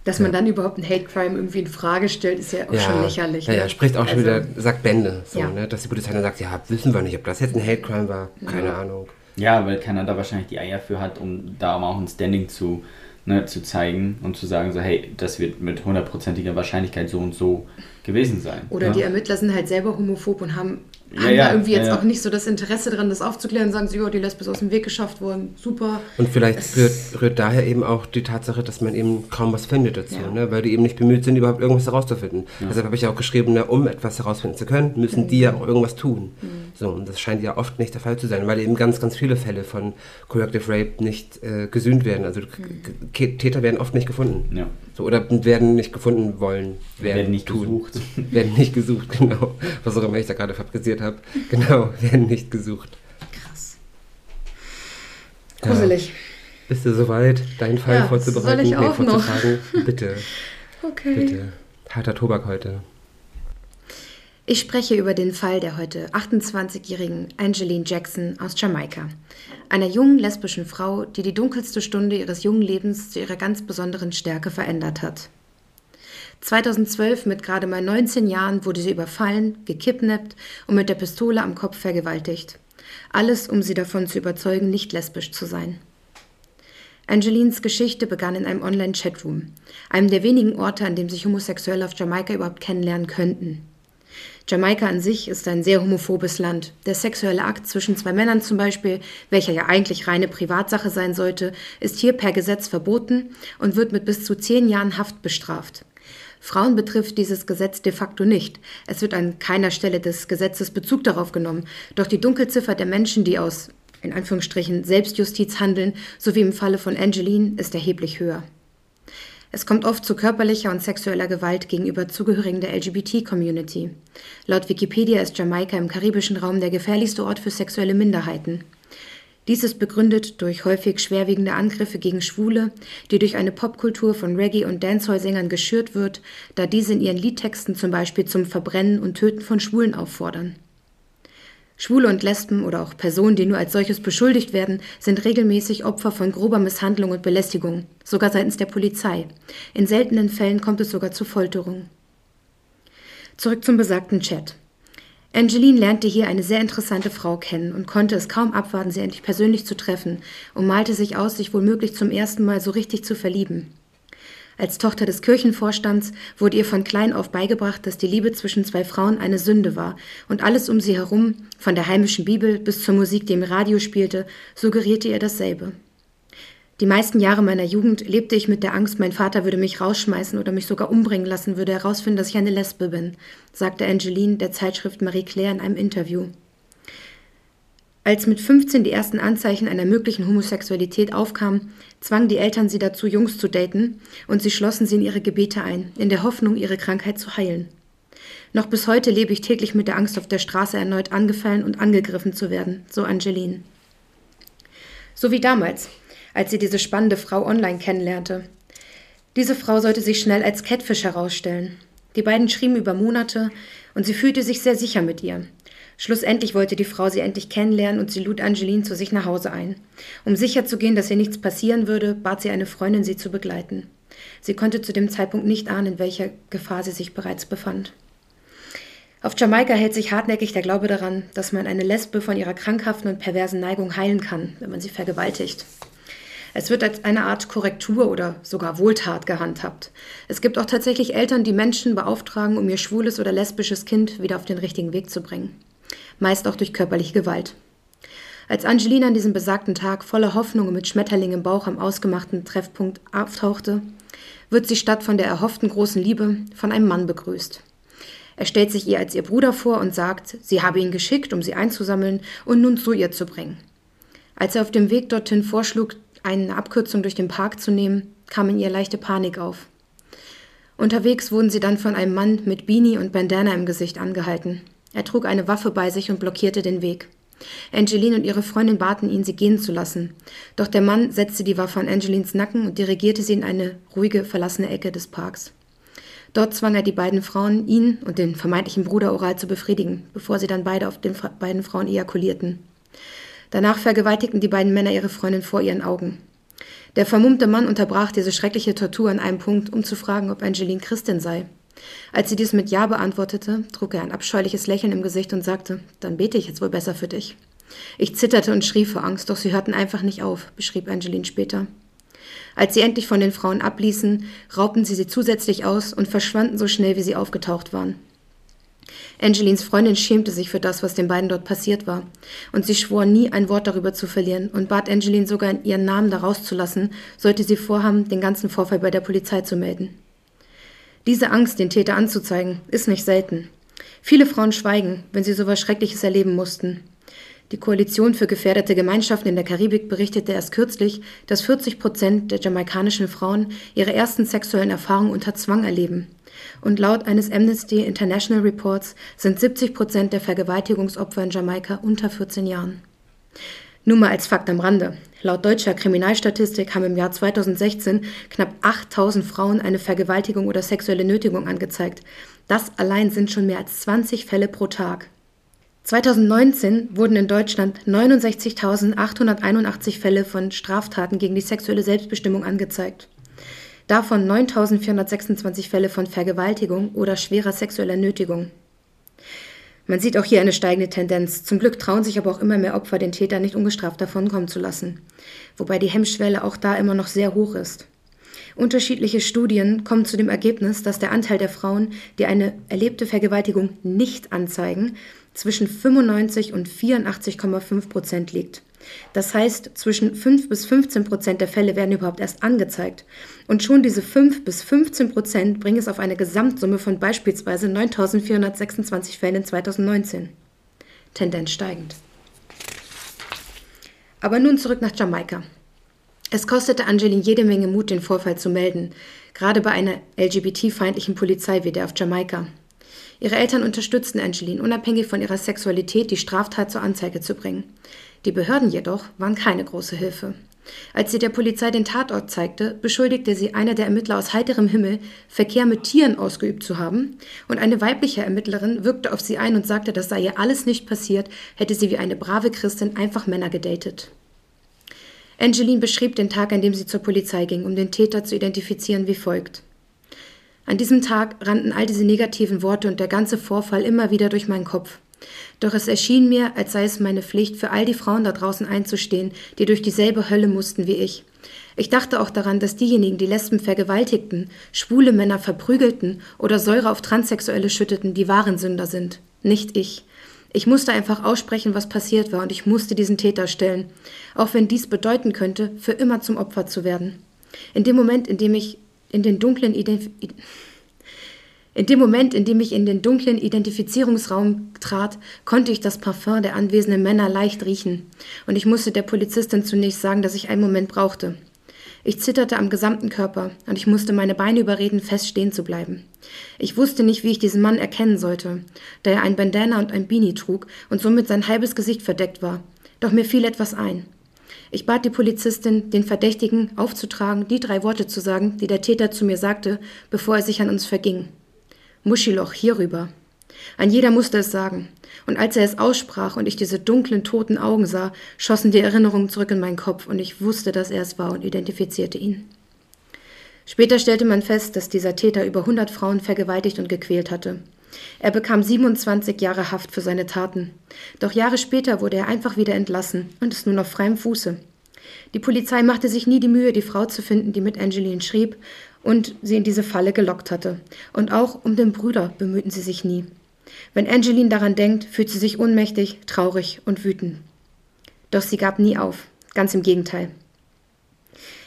Dass man dann überhaupt ein Hate Crime irgendwie in Frage stellt, ist ja auch ja, schon lächerlich. Ja, ja, ne? spricht auch also, schon wieder, sagt Bände, so, ja. ne, dass die Polizei dann sagt, ja, wissen wir nicht, ob das jetzt ein Hate Crime war, keine Ahnung. Ja, weil Kanada wahrscheinlich die Eier für hat, um da auch ein Standing zu, ne, zu zeigen und zu sagen, so, hey, das wird mit hundertprozentiger Wahrscheinlichkeit so und so gewesen sein. Oder ja? die Ermittler sind halt selber homophob und haben, Ja, haben ja, da irgendwie jetzt ja, ja. auch nicht so das Interesse daran, das aufzuklären und sagen sie, ja, die Lesbe ist aus dem Weg geschafft worden, super. Und vielleicht Es- rührt, rührt daher eben auch die Tatsache, dass man eben kaum was findet dazu, Ja. ne? weil die eben nicht bemüht sind, überhaupt irgendwas herauszufinden. Deshalb habe ich ja auch geschrieben, ne, um etwas herausfinden zu können, müssen die ja auch irgendwas tun. So, und das scheint ja oft nicht der Fall zu sein, weil eben ganz, ganz viele Fälle von Corrective Rape nicht äh, gesühnt werden. Also K- Täter werden oft nicht gefunden. Ja. So, oder werden nicht gefunden wollen, werden, Werden nicht tun. gesucht. werden nicht gesucht, genau. Was auch immer ich da gerade fabriziert habe. Genau, werden nicht gesucht. Krass. Ja. Gruselig. Bist du soweit, deinen Fall Ja, vorzubereiten? soll ich auch noch? vorzutragen? Bitte, Okay. bitte. Harter Tobak heute. Ich spreche über den Fall der heute 28-jährigen Angeline Jackson aus Jamaika. Einer jungen lesbischen Frau, die die dunkelste Stunde ihres jungen Lebens zu ihrer ganz besonderen Stärke verändert hat. 2012 mit gerade mal 19 Jahren wurde sie überfallen, gekidnappt und mit der Pistole am Kopf vergewaltigt. Alles, um sie davon zu überzeugen, nicht lesbisch zu sein. Angelines Geschichte begann in einem Online-Chatroom, einem der wenigen Orte, an dem sich Homosexuelle auf Jamaika überhaupt kennenlernen könnten. Jamaika an sich ist ein sehr homophobes Land. Der sexuelle Akt zwischen zwei Männern zum Beispiel, welcher ja eigentlich reine Privatsache sein sollte, ist hier per Gesetz verboten und wird mit bis zu zehn Jahren Haft bestraft. Frauen betrifft dieses Gesetz de facto nicht. Es wird an keiner Stelle des Gesetzes Bezug darauf genommen. Doch die Dunkelziffer der Menschen, die aus, in Anführungsstrichen, Selbstjustiz handeln, so wie im Falle von Angeline, ist erheblich höher. Es kommt oft zu körperlicher und sexueller Gewalt gegenüber Zugehörigen der LGBT-Community. Laut Wikipedia ist Jamaika im karibischen Raum der gefährlichste Ort für sexuelle Minderheiten. Dies ist begründet durch häufig schwerwiegende Angriffe gegen Schwule, die durch eine Popkultur von Reggae- und Dancehall-Sängern geschürt wird, da diese in ihren Liedtexten zum Beispiel zum Verbrennen und Töten von Schwulen auffordern. Schwule und Lesben oder auch Personen, die nur als solches beschuldigt werden, sind regelmäßig Opfer von grober Misshandlung und Belästigung, sogar seitens der Polizei. In seltenen Fällen kommt es sogar zu Folterung. Zurück zum besagten Chat. Angeline lernte hier eine sehr interessante Frau kennen und konnte es kaum abwarten, sie endlich persönlich zu treffen und malte sich aus, sich womöglich zum ersten Mal so richtig zu verlieben. Als Tochter des Kirchenvorstands wurde ihr von klein auf beigebracht, dass die Liebe zwischen zwei Frauen eine Sünde war und alles um sie herum, von der heimischen Bibel bis zur Musik, die im Radio spielte, suggerierte ihr dasselbe. Die meisten Jahre meiner Jugend lebte ich mit der Angst, mein Vater würde mich rausschmeißen oder mich sogar umbringen lassen, würde herausfinden, dass ich eine Lesbe bin, sagte Angeline der Zeitschrift Marie Claire in einem Interview. Als mit 15 die ersten Anzeichen einer möglichen Homosexualität aufkamen, zwangen die Eltern sie dazu, Jungs zu daten, und sie schlossen sie in ihre Gebete ein, in der Hoffnung, ihre Krankheit zu heilen. Noch bis heute lebe ich täglich mit der Angst, auf der Straße erneut angefallen und angegriffen zu werden, so Angeline. So wie damals, als sie diese spannende Frau online kennenlernte. Diese Frau sollte sich schnell als Catfish herausstellen. Die beiden schrieben über Monate und sie fühlte sich sehr sicher mit ihr. Schlussendlich wollte die Frau sie endlich kennenlernen und sie lud Angeline zu sich nach Hause ein. Um sicherzugehen, dass ihr nichts passieren würde, bat sie eine Freundin, sie zu begleiten. Sie konnte zu dem Zeitpunkt nicht ahnen, in welcher Gefahr sie sich bereits befand. Auf Jamaika hält sich hartnäckig der Glaube daran, dass man eine Lesbe von ihrer krankhaften und perversen Neigung heilen kann, wenn man sie vergewaltigt. Es wird als eine Art Korrektur oder sogar Wohltat gehandhabt. Es gibt auch tatsächlich Eltern, die Menschen beauftragen, um ihr schwules oder lesbisches Kind wieder auf den richtigen Weg zu bringen. Meist auch durch körperliche Gewalt. Als Angelina an diesem besagten Tag voller Hoffnung und mit Schmetterling im Bauch am ausgemachten Treffpunkt auftauchte, wird sie statt von der erhofften großen Liebe von einem Mann begrüßt. Er stellt sich ihr als ihr Bruder vor und sagt, sie habe ihn geschickt, um sie einzusammeln und nun zu ihr zu bringen. Als er auf dem Weg dorthin vorschlug, eine Abkürzung durch den Park zu nehmen, kam in ihr leichte Panik auf. Unterwegs wurden sie dann von einem Mann mit Beanie und Bandana im Gesicht angehalten. Er trug eine Waffe bei sich und blockierte den Weg. Angeline und ihre Freundin baten ihn, sie gehen zu lassen. Doch der Mann setzte die Waffe an Angelines Nacken und dirigierte sie in eine ruhige, verlassene Ecke des Parks. Dort zwang er die beiden Frauen, ihn und den vermeintlichen Bruder oral zu befriedigen, bevor sie dann beide auf den beiden Frauen ejakulierten. Danach vergewaltigten die beiden Männer ihre Freundin vor ihren Augen. Der vermummte Mann unterbrach diese schreckliche Tortur an einem Punkt, um zu fragen, ob Angeline Christin sei. Als sie dies mit Ja beantwortete, trug er ein abscheuliches Lächeln im Gesicht und sagte, dann bete ich jetzt wohl besser für dich. Ich zitterte und schrie vor Angst, doch sie hörten einfach nicht auf, beschrieb Angeline später. Als sie endlich von den Frauen abließen, raubten sie sie zusätzlich aus und verschwanden so schnell, wie sie aufgetaucht waren. Angelines Freundin schämte sich für das, was den beiden dort passiert war, und sie schwor nie ein Wort darüber zu verlieren und bat Angeline sogar ihren Namen da rauszulassen, sollte sie vorhaben, den ganzen Vorfall bei der Polizei zu melden. Diese Angst, den Täter anzuzeigen, ist nicht selten. Viele Frauen schweigen, wenn sie so etwas Schreckliches erleben mussten. Die Koalition für gefährdete Gemeinschaften in der Karibik berichtete erst kürzlich, dass 40 Prozent der jamaikanischen Frauen ihre ersten sexuellen Erfahrungen unter Zwang erleben. Und laut eines Amnesty International Reports sind 70 Prozent der Vergewaltigungsopfer in Jamaika unter 14 Jahren. Nur mal als Fakt am Rande. Laut deutscher Kriminalstatistik haben im Jahr 2016 knapp 8000 Frauen eine Vergewaltigung oder sexuelle Nötigung angezeigt. Das allein sind schon mehr als 20 Fälle pro Tag. 2019 wurden in Deutschland 69.881 Fälle von Straftaten gegen die sexuelle Selbstbestimmung angezeigt. Davon 9.426 Fälle von Vergewaltigung oder schwerer sexueller Nötigung. Man sieht auch hier eine steigende Tendenz. Zum Glück trauen sich aber auch immer mehr Opfer, den Täter nicht ungestraft davonkommen zu lassen. Wobei die Hemmschwelle auch da immer noch sehr hoch ist. Unterschiedliche Studien kommen zu dem Ergebnis, dass der Anteil der Frauen, die eine erlebte Vergewaltigung nicht anzeigen, zwischen 95 und 84,5 Prozent liegt. Das heißt, zwischen 5 bis 15 Prozent der Fälle werden überhaupt erst angezeigt. Und schon diese 5 bis 15 Prozent bringen es auf eine Gesamtsumme von beispielsweise 9.426 Fällen in 2019. Tendenz steigend. Aber nun zurück nach Jamaika. Es kostete Angelin jede Menge Mut, den Vorfall zu melden, gerade bei einer LGBT-feindlichen Polizei wie der auf Jamaika. Ihre Eltern unterstützten Angeline, unabhängig von ihrer Sexualität, die Straftat zur Anzeige zu bringen. Die Behörden jedoch waren keine große Hilfe. Als sie der Polizei den Tatort zeigte, beschuldigte sie einer der Ermittler aus heiterem Himmel, Verkehr mit Tieren ausgeübt zu haben, und eine weibliche Ermittlerin wirkte auf sie ein und sagte, das sei ihr alles nicht passiert, hätte sie wie eine brave Christin einfach Männer gedatet. Angeline beschrieb den Tag, an dem sie zur Polizei ging, um den Täter zu identifizieren, wie folgt. An diesem Tag rannten all diese negativen Worte und der ganze Vorfall immer wieder durch meinen Kopf. Doch es erschien mir, als sei es meine Pflicht, für all die Frauen da draußen einzustehen, die durch dieselbe Hölle mussten wie ich. Ich dachte auch daran, dass diejenigen, die Lesben vergewaltigten, schwule Männer verprügelten oder Säure auf Transsexuelle schütteten, die wahren Sünder sind. Nicht ich. Ich musste einfach aussprechen, was passiert war, und ich musste diesen Täter stellen, auch wenn dies bedeuten könnte, für immer zum Opfer zu werden. In dem Moment, in dem ich in den dunklen Identif in dem Moment, in dem ich in den dunklen Identifizierungsraum trat, konnte ich das Parfum der anwesenden Männer leicht riechen, und ich musste der Polizistin zunächst sagen, dass ich einen Moment brauchte. Ich zitterte am gesamten Körper, und ich musste meine Beine überreden, fest stehen zu bleiben. Ich wusste nicht, wie ich diesen Mann erkennen sollte, da er ein Bandana und ein Beanie trug und somit sein halbes Gesicht verdeckt war. Doch mir fiel etwas ein. Ich bat die Polizistin, den Verdächtigen aufzutragen, die drei Worte zu sagen, die der Täter zu mir sagte, bevor er sich an uns verging. Muschiloch, hierüber. Ein jeder musste es sagen. Und als er es aussprach und ich diese dunklen, toten Augen sah, schossen die Erinnerungen zurück in meinen Kopf und ich wusste, dass er es war und identifizierte ihn. Später stellte man fest, dass dieser Täter über 100 Frauen vergewaltigt und gequält hatte. Er bekam 27 Jahre Haft für seine Taten. Doch Jahre später wurde er einfach wieder entlassen und ist nun auf freiem Fuße. Die Polizei machte sich nie die Mühe, die Frau zu finden, die mit Angeline schrieb und sie in diese Falle gelockt hatte. Und auch um den Brüder bemühten sie sich nie. Wenn Angeline daran denkt, fühlt sie sich ohnmächtig, traurig und wütend. Doch sie gab nie auf, ganz im Gegenteil.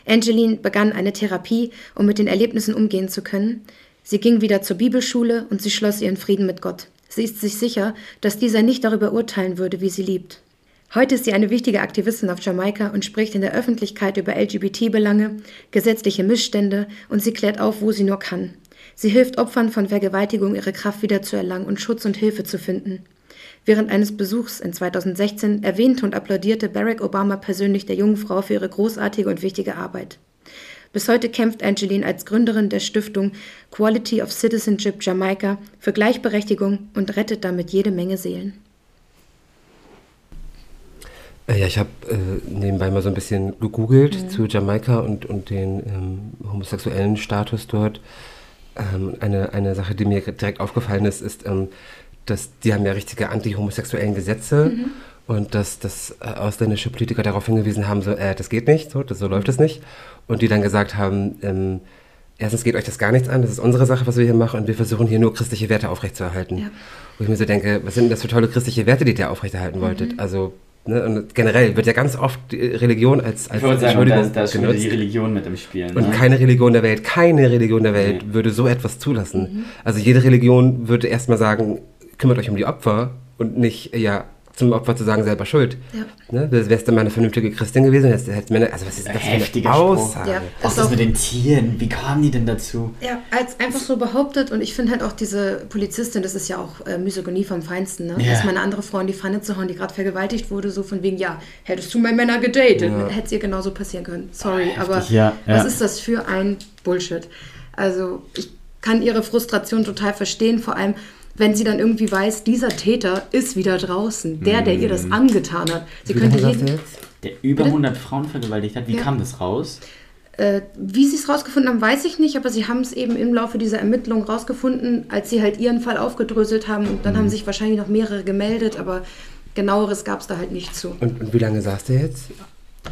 Angeline begann eine Therapie, um mit den Erlebnissen umgehen zu können, Sie ging wieder zur Bibelschule und sie schloss ihren Frieden mit Gott. Sie ist sich sicher, dass dieser nicht darüber urteilen würde, wie sie liebt. Heute ist sie eine wichtige Aktivistin auf Jamaika und spricht in der Öffentlichkeit über LGBT-Belange, gesetzliche Missstände und sie klärt auf, wo sie nur kann. Sie hilft Opfern von Vergewaltigung, ihre Kraft wiederzuerlangen und Schutz und Hilfe zu finden. Während eines Besuchs in 2016 erwähnte und applaudierte Barack Obama persönlich der jungen Frau für ihre großartige und wichtige Arbeit. Bis heute kämpft Angeline als Gründerin der Stiftung Quality of Citizenship Jamaika für Gleichberechtigung und rettet damit jede Menge Seelen. Äh, ja, ich habe äh, nebenbei mal so ein bisschen gegoogelt mhm. zu Jamaika und, und den ähm, homosexuellen Status dort. Ähm, eine, eine Sache, die mir direkt aufgefallen ist, ist, ähm, dass die haben ja richtige anti-homosexuellen Gesetze. Mhm. und dass, dass äh, ausländische Politiker darauf hingewiesen haben, so, äh, das geht nicht, so, das, so läuft es nicht. Und die dann gesagt haben, ähm, erstens geht euch das gar nichts an, das ist unsere Sache, was wir hier machen und wir versuchen hier nur christliche Werte aufrechtzuerhalten. Ja. Wo ich mir so denke, was sind denn das für tolle christliche Werte, die ihr aufrechterhalten wolltet? Also, ne, und generell wird ja ganz oft die Religion als, als Ich wollte sagen, da, Entschuldigung da wieder genutzt. die Religion mit im Spiel. Und ne? keine Religion der Welt, keine Religion der Welt Nee. würde so etwas zulassen. Also jede Religion würde erstmal sagen, kümmert euch um die Opfer und nicht, ja, zum Opfer zu sagen, selber schuld. Ja. Ne? Wärst du mal eine vernünftige Christin gewesen, hättest, hättest mir, also was ist das für eine. Aussage? Ja. Auch das auch- mit den Tieren, wie kamen die denn dazu? Ja, als einfach so behauptet und ich finde halt auch diese Polizistin, das ist ja auch äh, Misogynie vom Feinsten, ne? Ja. Erstmal eine andere Frau in die Pfanne zu hauen, die gerade vergewaltigt wurde, so von wegen, ja, hättest du mal Männer gedatet, hätte es ihr genauso passieren können. Sorry, Ah, aber ja, was ja. ist das für ein Bullshit? Also ich kann ihre Frustration total verstehen, vor allem wenn sie dann irgendwie weiß, dieser Täter ist wieder draußen, der, der ihr Mhm. das angetan hat. Sie Wie könnte jeden, jetzt? Der über Bitte? 100 Frauen vergewaltigt hat. Wie Ja. kam das raus? Äh, wie sie es rausgefunden haben, weiß ich nicht, aber sie haben es eben im Laufe dieser Ermittlung rausgefunden, als sie halt ihren Fall aufgedröselt haben. Und dann Mhm. haben sich wahrscheinlich noch mehrere gemeldet, aber genaueres gab es da halt nicht zu. Und, und wie lange saß der jetzt?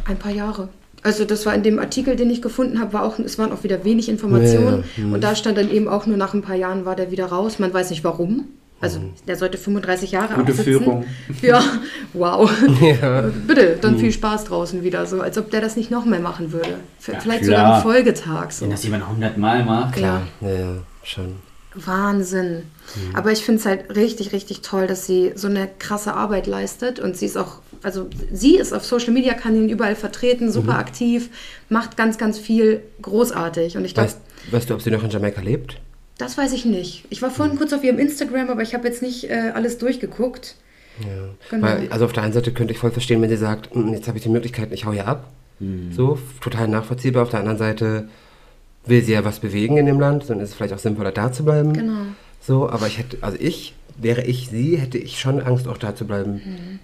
Ein paar Jahre. Also das war in dem Artikel, den ich gefunden habe, war auch, es waren auch wieder wenig Informationen. Ja, ja. Und da stand dann eben auch nur nach ein paar Jahren war der wieder raus. Man weiß nicht warum. Also der sollte 35 Jahre Gute absitzen. Führung. Ja, wow. Ja. Bitte, dann viel Spaß draußen wieder. So, als ob der das nicht noch mehr machen würde. V- Ja, Vielleicht klar. sogar einen Folgetag. So. Wenn das jemand 100 Mal macht. Ja. Ja, ja, schon. Wahnsinn. Aber ich finde es halt richtig, richtig toll, dass sie so eine krasse Arbeit leistet und sie ist auch, also sie ist auf Social Media Kanälen überall vertreten, super aktiv, macht ganz, ganz viel großartig und ich glaube, Weißt, weißt du, ob sie noch in Jamaika lebt? das weiß ich nicht. Ich war vorhin kurz auf ihrem Instagram, aber ich habe jetzt nicht äh, alles durchgeguckt. Ja. Genau. Weil, also auf der einen Seite könnte ich voll verstehen, wenn sie sagt, "Mm, jetzt habe ich die Möglichkeit, ich hau hier ab. So, f- total nachvollziehbar. Auf der anderen Seite will sie ja was bewegen in dem Land, dann ist es vielleicht auch sinnvoller, da zu bleiben. Genau. So, aber ich hätte, also ich, wäre ich sie, hätte ich schon Angst, auch da zu bleiben.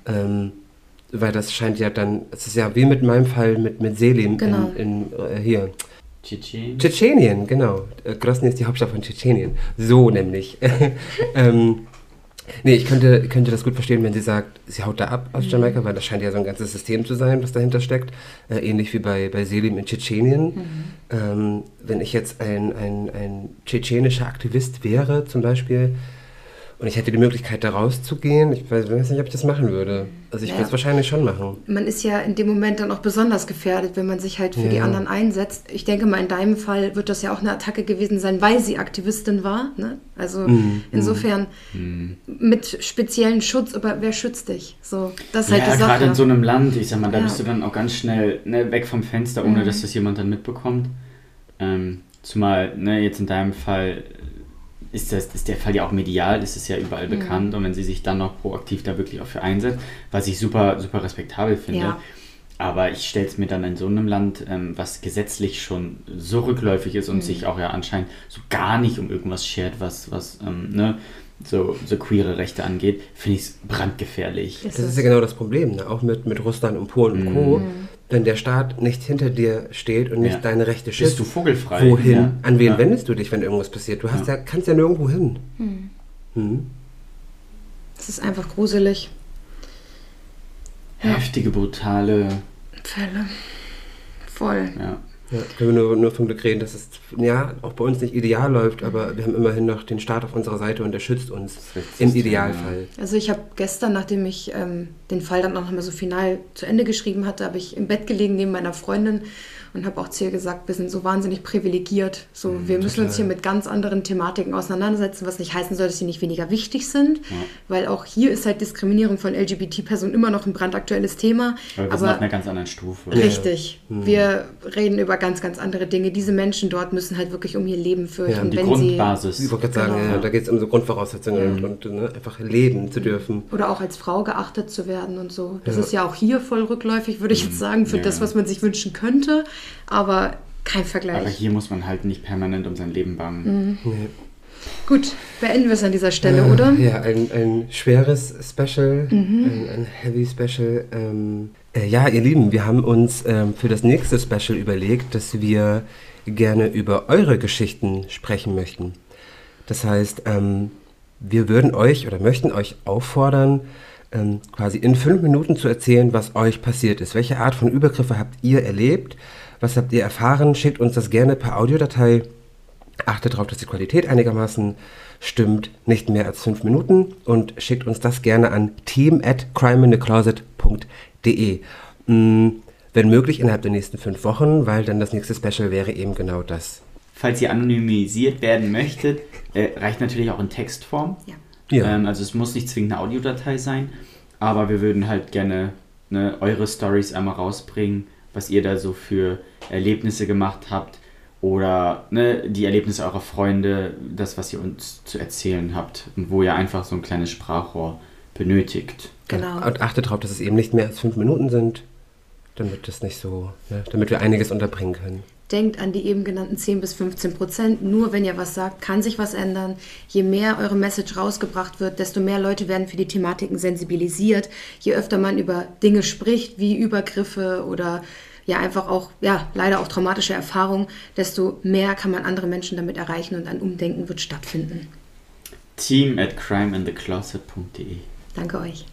Ähm, weil das scheint ja dann, es ist ja wie mit meinem Fall mit, mit Selim Genau. in, in äh, hier. Tschetschen. Tschetschenien, genau. Äh, Grosny ist die Hauptstadt von Tschetschenien. So nämlich. ähm, nee, ich könnte, könnte das gut verstehen, wenn sie sagt, sie haut da ab aus Jamaika, weil das scheint ja so ein ganzes System zu sein, was dahinter steckt. Äh, ähnlich wie bei, bei Selim in Tschetschenien. Ähm, wenn ich jetzt ein, ein, ein tschetschenischer Aktivist wäre, zum Beispiel, und ich hätte die Möglichkeit, da rauszugehen, ich weiß, weiß nicht, ob ich das machen würde. Also ich Ja. würde es wahrscheinlich schon machen. Man ist ja in dem Moment dann auch besonders gefährdet, wenn man sich halt für die Ja. anderen einsetzt. Ich denke mal, in deinem Fall wird das ja auch eine Attacke gewesen sein, weil sie Aktivistin war. Ne? Also Mhm. insofern mit speziellen Schutz, aber wer schützt dich? So, das ist halt ja, die gerade Sache. in so einem Land, ich sag mal, da Ja. bist du dann auch ganz schnell ne, weg vom Fenster, ohne Mhm. dass das jemand dann mitbekommt. Ähm, zumal, ne, jetzt in deinem Fall ist, das, ist der Fall ja auch medial, ist es ja überall Mhm. bekannt und wenn sie sich dann noch proaktiv da wirklich auch für einsetzt, was ich super, super respektabel finde. Ja. Aber ich stelle es mir dann in so einem Land, ähm, was gesetzlich schon so rückläufig ist und Mhm. sich auch ja anscheinend so gar nicht um irgendwas schert, was, was ähm, ne, so, so queere Rechte angeht, finde ich es brandgefährlich. Das ist ja genau das Problem, ne? auch mit, mit Russland und Polen und Co. Wenn der Staat nicht hinter dir steht und nicht Ja. deine Rechte Bist schützt, du vogelfrei? wohin? Ja. An wen Ja. wendest du dich, wenn irgendwas passiert? Du hast ja. kannst ja nirgendwo hin. Hm. Das ist einfach gruselig. Heftige, brutale, Fälle. Voll. ja. Ja, können wir nur, nur vom Glück reden, dass es ja auch bei uns nicht ideal läuft, aber wir haben immerhin noch den Staat auf unserer Seite und der schützt uns im Idealfall. Also ich habe gestern, nachdem ich ähm, den Fall dann auch nochmal so final zu Ende geschrieben hatte, habe ich im Bett gelegen neben meiner Freundin und habe auch zu ihr gesagt, wir sind so wahnsinnig privilegiert. So, wir müssen uns hier mit ganz anderen Thematiken auseinandersetzen, was nicht heißen soll, dass sie nicht weniger wichtig sind, weil auch hier ist halt Diskriminierung von LGBT-Personen immer noch ein brandaktuelles Thema. Aber wir sind auf einer ganz anderen Stufe. Richtig. Wir reden über ganz, ganz andere Dinge. Diese Menschen dort müssen halt wirklich um ihr Leben fürchten. Ja, und Die wenn Grundbasis. Ich wollte gerade sagen, Genau. ja, da geht es um so Grundvoraussetzungen und, und ne, einfach leben zu dürfen. sie oder auch als Frau geachtet zu werden und so. Das Ja. ist ja auch hier voll rückläufig, würde ich jetzt sagen, für Ja. das, was man sich wünschen könnte. Aber kein Aber Vergleich. hier muss man halt nicht permanent um sein Leben bangen. Gut, beenden wir es an dieser Stelle, Äh, oder? Mhm. Ja, ein, ein schweres Special, ein, ein heavy Special. Ähm, äh, ja, ihr Lieben, wir haben uns ähm, für das nächste Special überlegt, dass wir gerne über eure Geschichten sprechen möchten. Das heißt, ähm, wir würden euch oder möchten euch auffordern, ähm, quasi in fünf Minuten zu erzählen, was euch passiert ist. Welche Art von Übergriffe habt ihr erlebt? Was habt ihr erfahren? Schickt uns das gerne per Audiodatei. Achtet darauf, dass die Qualität einigermaßen stimmt, nicht mehr als fünf Minuten und schickt uns das gerne an team at crimeinthecloset.de. Mm, wenn möglich innerhalb der nächsten fünf Wochen, weil dann das nächste Special wäre eben genau das. Falls ihr anonymisiert werden möchtet, äh, reicht natürlich auch in Textform. Ja. Ja. Ähm, also es muss nicht zwingend eine Audiodatei sein, aber wir würden halt gerne ne, eure Stories einmal rausbringen, was ihr da so für Erlebnisse gemacht habt oder ne, die Erlebnisse eurer Freunde, das, was ihr uns zu erzählen habt und wo ihr einfach so ein kleines Sprachrohr benötigt. Genau. Und achtet darauf, dass es eben nicht mehr als fünf Minuten sind, damit das nicht so, ne, damit wir einiges unterbringen können. Denkt an die eben genannten 10 bis 15 Prozent. Nur wenn ihr was sagt, kann sich was ändern. Je mehr eure Message rausgebracht wird, desto mehr Leute werden für die Thematiken sensibilisiert. Je öfter man über Dinge spricht, wie Übergriffe oder ja einfach auch, ja, leider auch traumatische Erfahrungen, desto mehr kann man andere Menschen damit erreichen und ein Umdenken wird stattfinden. Team at crimeinthecloset.de Danke euch.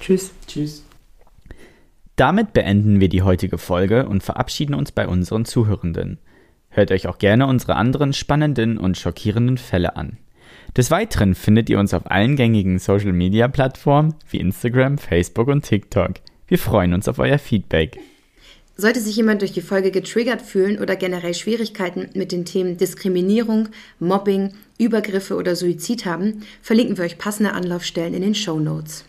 Tschüss. Tschüss. Damit beenden wir die heutige Folge und verabschieden uns bei unseren Zuhörenden. Hört euch auch gerne unsere anderen spannenden und schockierenden Fälle an. Des Weiteren findet ihr uns auf allen gängigen Social Media Plattformen wie Instagram, Facebook und TikTok. Wir freuen uns auf euer Feedback. Sollte sich jemand durch die Folge getriggert fühlen oder generell Schwierigkeiten mit den Themen Diskriminierung, Mobbing, Übergriffe oder Suizid haben, verlinken wir euch passende Anlaufstellen in den Show Notes.